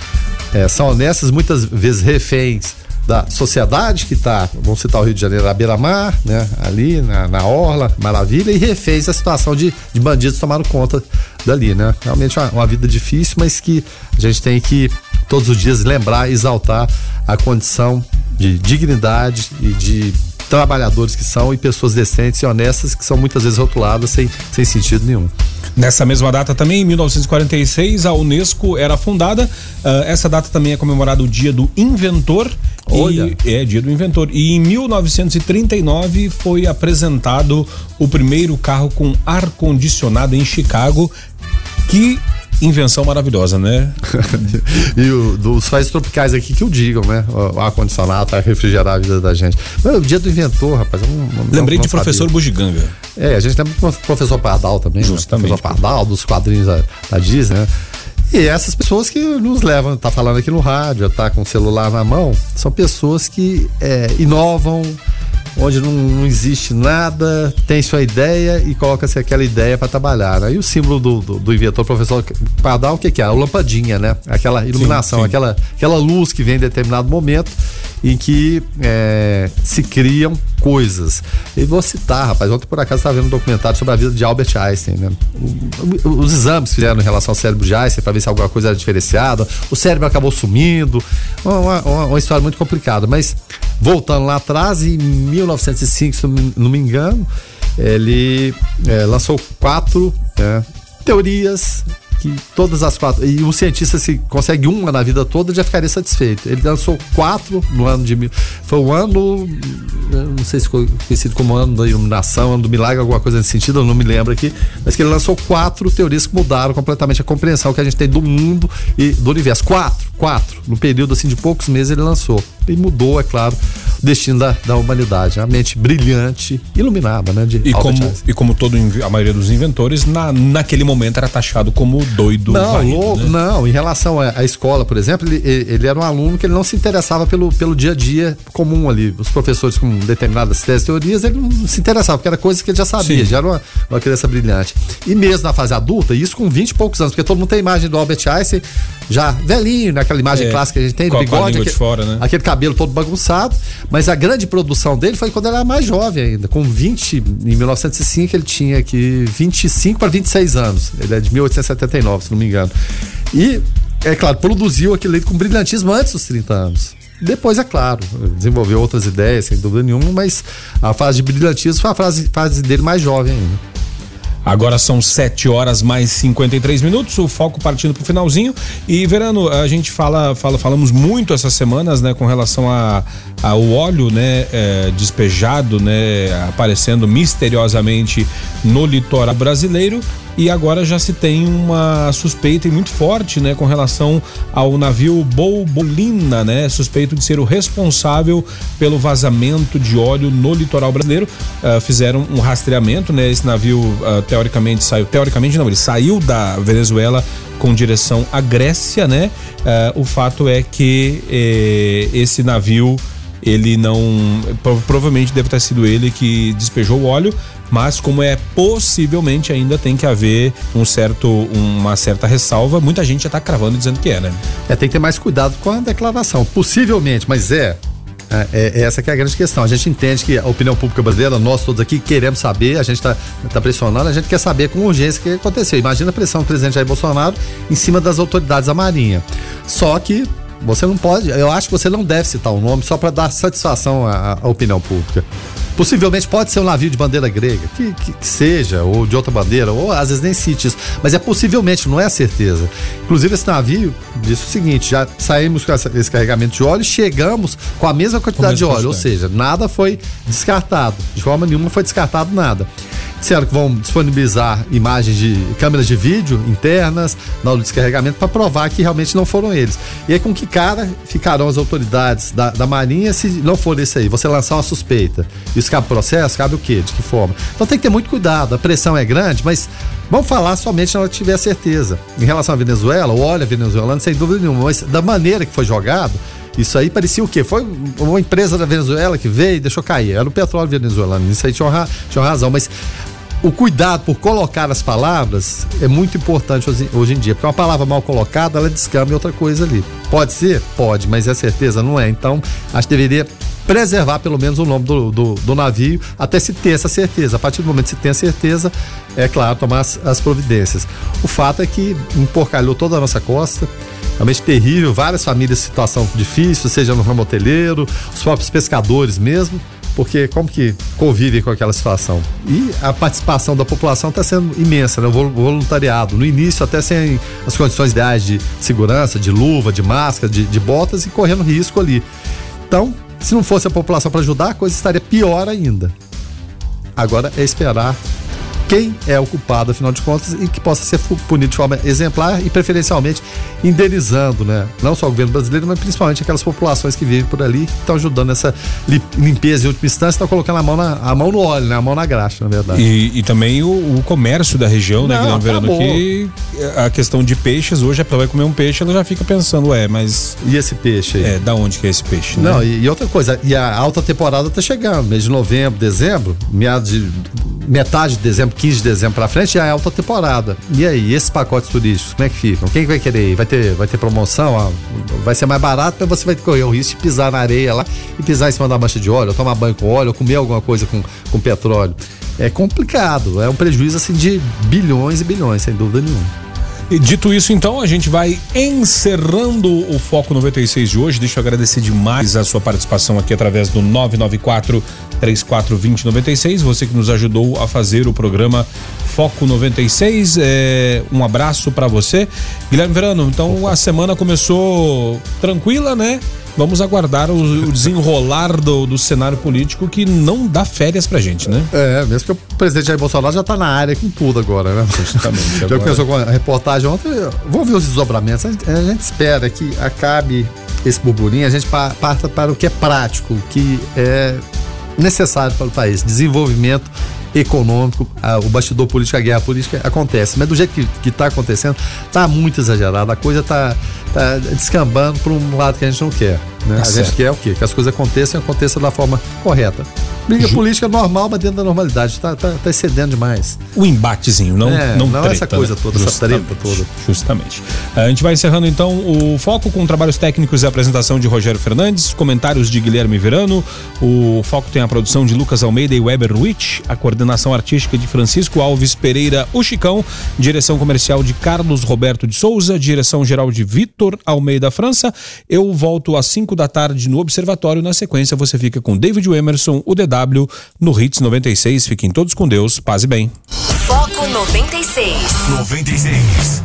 é, são honestas, muitas vezes reféns da sociedade que está, vamos citar o Rio de Janeiro, à beira-mar, né? Ali na, na Orla, maravilha, e refez a situação de, de bandidos tomaram conta dali, né? Realmente uma, uma vida difícil, mas que a gente tem que todos os dias lembrar exaltar a condição de dignidade e de trabalhadores que são e pessoas decentes e honestas que são muitas vezes rotuladas sem, sem sentido nenhum. Nessa mesma data também, em 1946, a Unesco era fundada. Uh, essa data também é comemorado o Dia do Inventor. Olha. E, é, Dia do Inventor. E em 1939 foi apresentado o primeiro carro com ar-condicionado em Chicago, que invenção maravilhosa, né? e o, dos países tropicais aqui que o digam, né? O ar-condicionado refrigerar a vida da gente. o dia do inventor, rapaz. Eu não, não, Lembrei não de professor Bugiganga. É, a gente tem o professor Pardal também. Né? Justamente. Né? Professor Pardal, dos quadrinhos da, da Disney, né? E essas pessoas que nos levam, tá falando aqui no rádio, tá com o celular na mão, são pessoas que é, inovam, onde não, não, existe nada, tem sua ideia e coloca-se aquela ideia para trabalhar. Né? E o símbolo do, do, do inventor, professor Pardal, o que, que é? A lampadinha, né? Aquela iluminação, sim, sim. Aquela, aquela luz que vem em determinado momento em que é, se criam coisas. E vou citar, rapaz, ontem por acaso estava vendo um documentário sobre a vida de Albert Einstein, né? Os exames fizeram em relação ao cérebro de Einstein para ver se alguma coisa era diferenciada, o cérebro acabou sumindo, uma, uma, uma história muito complicada, mas voltando lá atrás, em 1905, se não me engano, ele é, lançou quatro é, teorias que todas as quatro. E um cientista, se consegue uma na vida toda, já ficaria satisfeito. Ele lançou quatro no ano de. Foi o ano. Não sei se ficou conhecido como ano da iluminação, ano do milagre, alguma coisa nesse sentido, eu não me lembro aqui. Mas que ele lançou quatro teorias que mudaram completamente a compreensão que a gente tem do mundo e do universo. Quatro, quatro. No período assim de poucos meses ele lançou. E mudou, é claro, o destino da, da humanidade. A mente brilhante, iluminada, né? De e, como, e como todo a maioria dos inventores, na, naquele momento era taxado como doido. Não, varrido, louco, né? não. Em relação à, escola, por exemplo, ele, ele, era um aluno que ele não se interessava pelo, pelo dia a dia comum ali. Os professores com determinadas teorias, ele não se interessava, porque era coisa que ele já sabia, Sim. já era uma, uma criança brilhante. E mesmo na fase adulta, isso com 20 e poucos anos, porque todo mundo tem a imagem do Albert Einstein já velhinho, naquela imagem é, clássica que a gente tem, do bigode, aquele, fora, né? aquele cabelo todo bagunçado, mas a grande produção dele foi quando ele era mais jovem ainda, com 20, em 1905 ele tinha aqui 25 para 26 anos, ele é de 1879, se não me engano. E, é claro, produziu aquele leite com brilhantismo antes dos 30 anos. Depois, é claro, desenvolveu outras ideias, sem dúvida nenhuma, mas a fase de brilhantismo foi a fase, fase dele mais jovem ainda. Agora são 7 horas mais 53 minutos, o foco partindo pro finalzinho. E Verano, a gente fala, fala falamos muito essas semanas, né, com relação a, ao óleo, né, é, despejado, né, aparecendo misteriosamente no litoral brasileiro. E agora já se tem uma suspeita muito forte, né, com relação ao navio Bolbolina, né, suspeito de ser o responsável pelo vazamento de óleo no litoral brasileiro. Uh, fizeram um rastreamento, né, esse navio uh, teoricamente saiu, teoricamente não, ele saiu da Venezuela com direção à Grécia, né? Uh, o fato é que eh, esse navio ele não provavelmente deve ter sido ele que despejou o óleo mas como é possivelmente ainda tem que haver um certo uma certa ressalva muita gente já está cravando dizendo que é né é tem que ter mais cuidado com a declaração possivelmente mas é é, é, essa que é a grande questão. A gente entende que a opinião pública brasileira, nós todos aqui queremos saber, a gente está tá pressionando, a gente quer saber com urgência o que aconteceu. Imagina a pressão do presidente Jair Bolsonaro em cima das autoridades da Marinha. Só que você não pode, eu acho que você não deve citar o nome só para dar satisfação à, à opinião pública. Possivelmente pode ser um navio de bandeira grega, que, que, que, seja, ou de outra bandeira, ou às vezes nem cite isso, mas é possivelmente, não é a certeza. Inclusive, esse navio disse o seguinte: já saímos com esse carregamento de óleo e chegamos com a mesma quantidade de óleo, quantidade. ou seja, nada foi descartado, de forma nenhuma foi descartado nada. Disseram que vão disponibilizar imagens de câmeras de vídeo internas na hora do descarregamento para provar que realmente não foram eles. E aí, com que cara ficarão as autoridades da, da Marinha se não for esse aí? Você lançar uma suspeita. Isso cabe processo? Cabe o quê? De que forma? Então tem que ter muito cuidado. A pressão é grande, mas vamos falar somente na hora que tiver certeza. Em relação à Venezuela, o óleo venezuelano, sem dúvida nenhuma, mas da maneira que foi jogado, isso aí parecia o quê? Foi uma empresa da Venezuela que veio e deixou cair. Era o petróleo venezuelano. Isso aí tinha, tinha razão. Mas o cuidado por colocar as palavras é muito importante hoje, hoje, em dia, porque uma palavra mal colocada, ela descamba em outra coisa ali. Pode ser? Pode, mas é certeza? Não é. Então, acho que deveria preservar pelo menos o nome do, do, do, navio até se ter essa certeza. A partir do momento que se tem a certeza, é claro, tomar as, as providências. O fato é que emporcalhou toda a nossa costa, realmente terrível, várias famílias em situação difícil, seja no ramo hoteleiro, os próprios pescadores mesmo porque como que convivem com aquela situação? E a participação da população está sendo imensa, né? O voluntariado. No início, até sem as condições ideais de segurança, de luva, de máscara, de, de botas e correndo risco ali. Então, se não fosse a população para ajudar, a coisa estaria pior ainda. Agora é esperar quem é o culpado, afinal de contas, e que possa ser punido de forma exemplar e preferencialmente indenizando, né? Não só o governo brasileiro, mas principalmente aquelas populações que vivem por ali, que estão ajudando nessa limpeza em última instância, estão colocando a mão, na, a mão no óleo, né? A mão na graxa, na verdade. E, e também o, o, comércio da região, né, Não, Guilherme Verano? Que a questão de peixes, hoje a pessoa vai comer um peixe, ela já fica pensando, é, mas. E esse peixe aí? É, da onde que é esse peixe? Né? Não, e, e outra coisa, e a alta temporada está chegando, mês de novembro, dezembro, meados de metade de dezembro, 15 de dezembro para frente já é alta temporada. E aí, esses pacotes turísticos, como é que ficam? Quem vai querer ir? Vai ter, vai ter promoção? vai ser mais barato, mas você vai correr o risco de pisar na areia lá e pisar em cima da mancha de óleo, ou tomar banho com óleo, ou comer alguma coisa com, com petróleo. É complicado, é um prejuízo assim de bilhões e bilhões, sem dúvida nenhuma. E dito isso, então, a gente vai encerrando o Foco 96 de hoje. Deixa eu agradecer demais a sua participação aqui através do 994 342096. Você que nos ajudou a fazer o programa Foco 96. É, um abraço para você. Guilherme Verano, então a semana começou tranquila, né? Vamos aguardar o, o desenrolar do, do, cenário político que não dá férias pra gente, né? É, mesmo que o presidente Jair Bolsonaro já tá na área com tudo agora, né? Justamente. já agora... começou com a reportagem ontem. Vamos ver os desdobramentos. A gente, a gente espera que acabe esse burburinho, a gente parta para o que é prático, o que é necessário para o país. Desenvolvimento econômico, a, o bastidor político, a guerra política acontece. Mas do jeito que está acontecendo, está muito exagerado. A coisa está tá descambando para um lado que a gente não quer. Né? Tá a certo. gente quer o quê? Que as coisas aconteçam e aconteçam da forma correta. Briga Ju... política normal, mas dentro da normalidade. Está tá, tá excedendo demais. O embatezinho, não, é, não, não treta, essa coisa né? toda, justamente, essa treta toda. Justamente. A gente vai encerrando então o foco com trabalhos técnicos e apresentação de Rogério Fernandes, comentários de Guilherme Verano. O foco tem a produção de Lucas Almeida e Weber Rich, a coordenação artística de Francisco Alves Pereira, o Chicão, direção comercial de Carlos Roberto de Souza, direção geral de Vitor Almeida França. Eu volto às 5 da tarde no Observatório. Na sequência, você fica com David Emerson, o DW, no Hits 96. Fiquem todos com Deus, paz e bem. Foco 96. 96.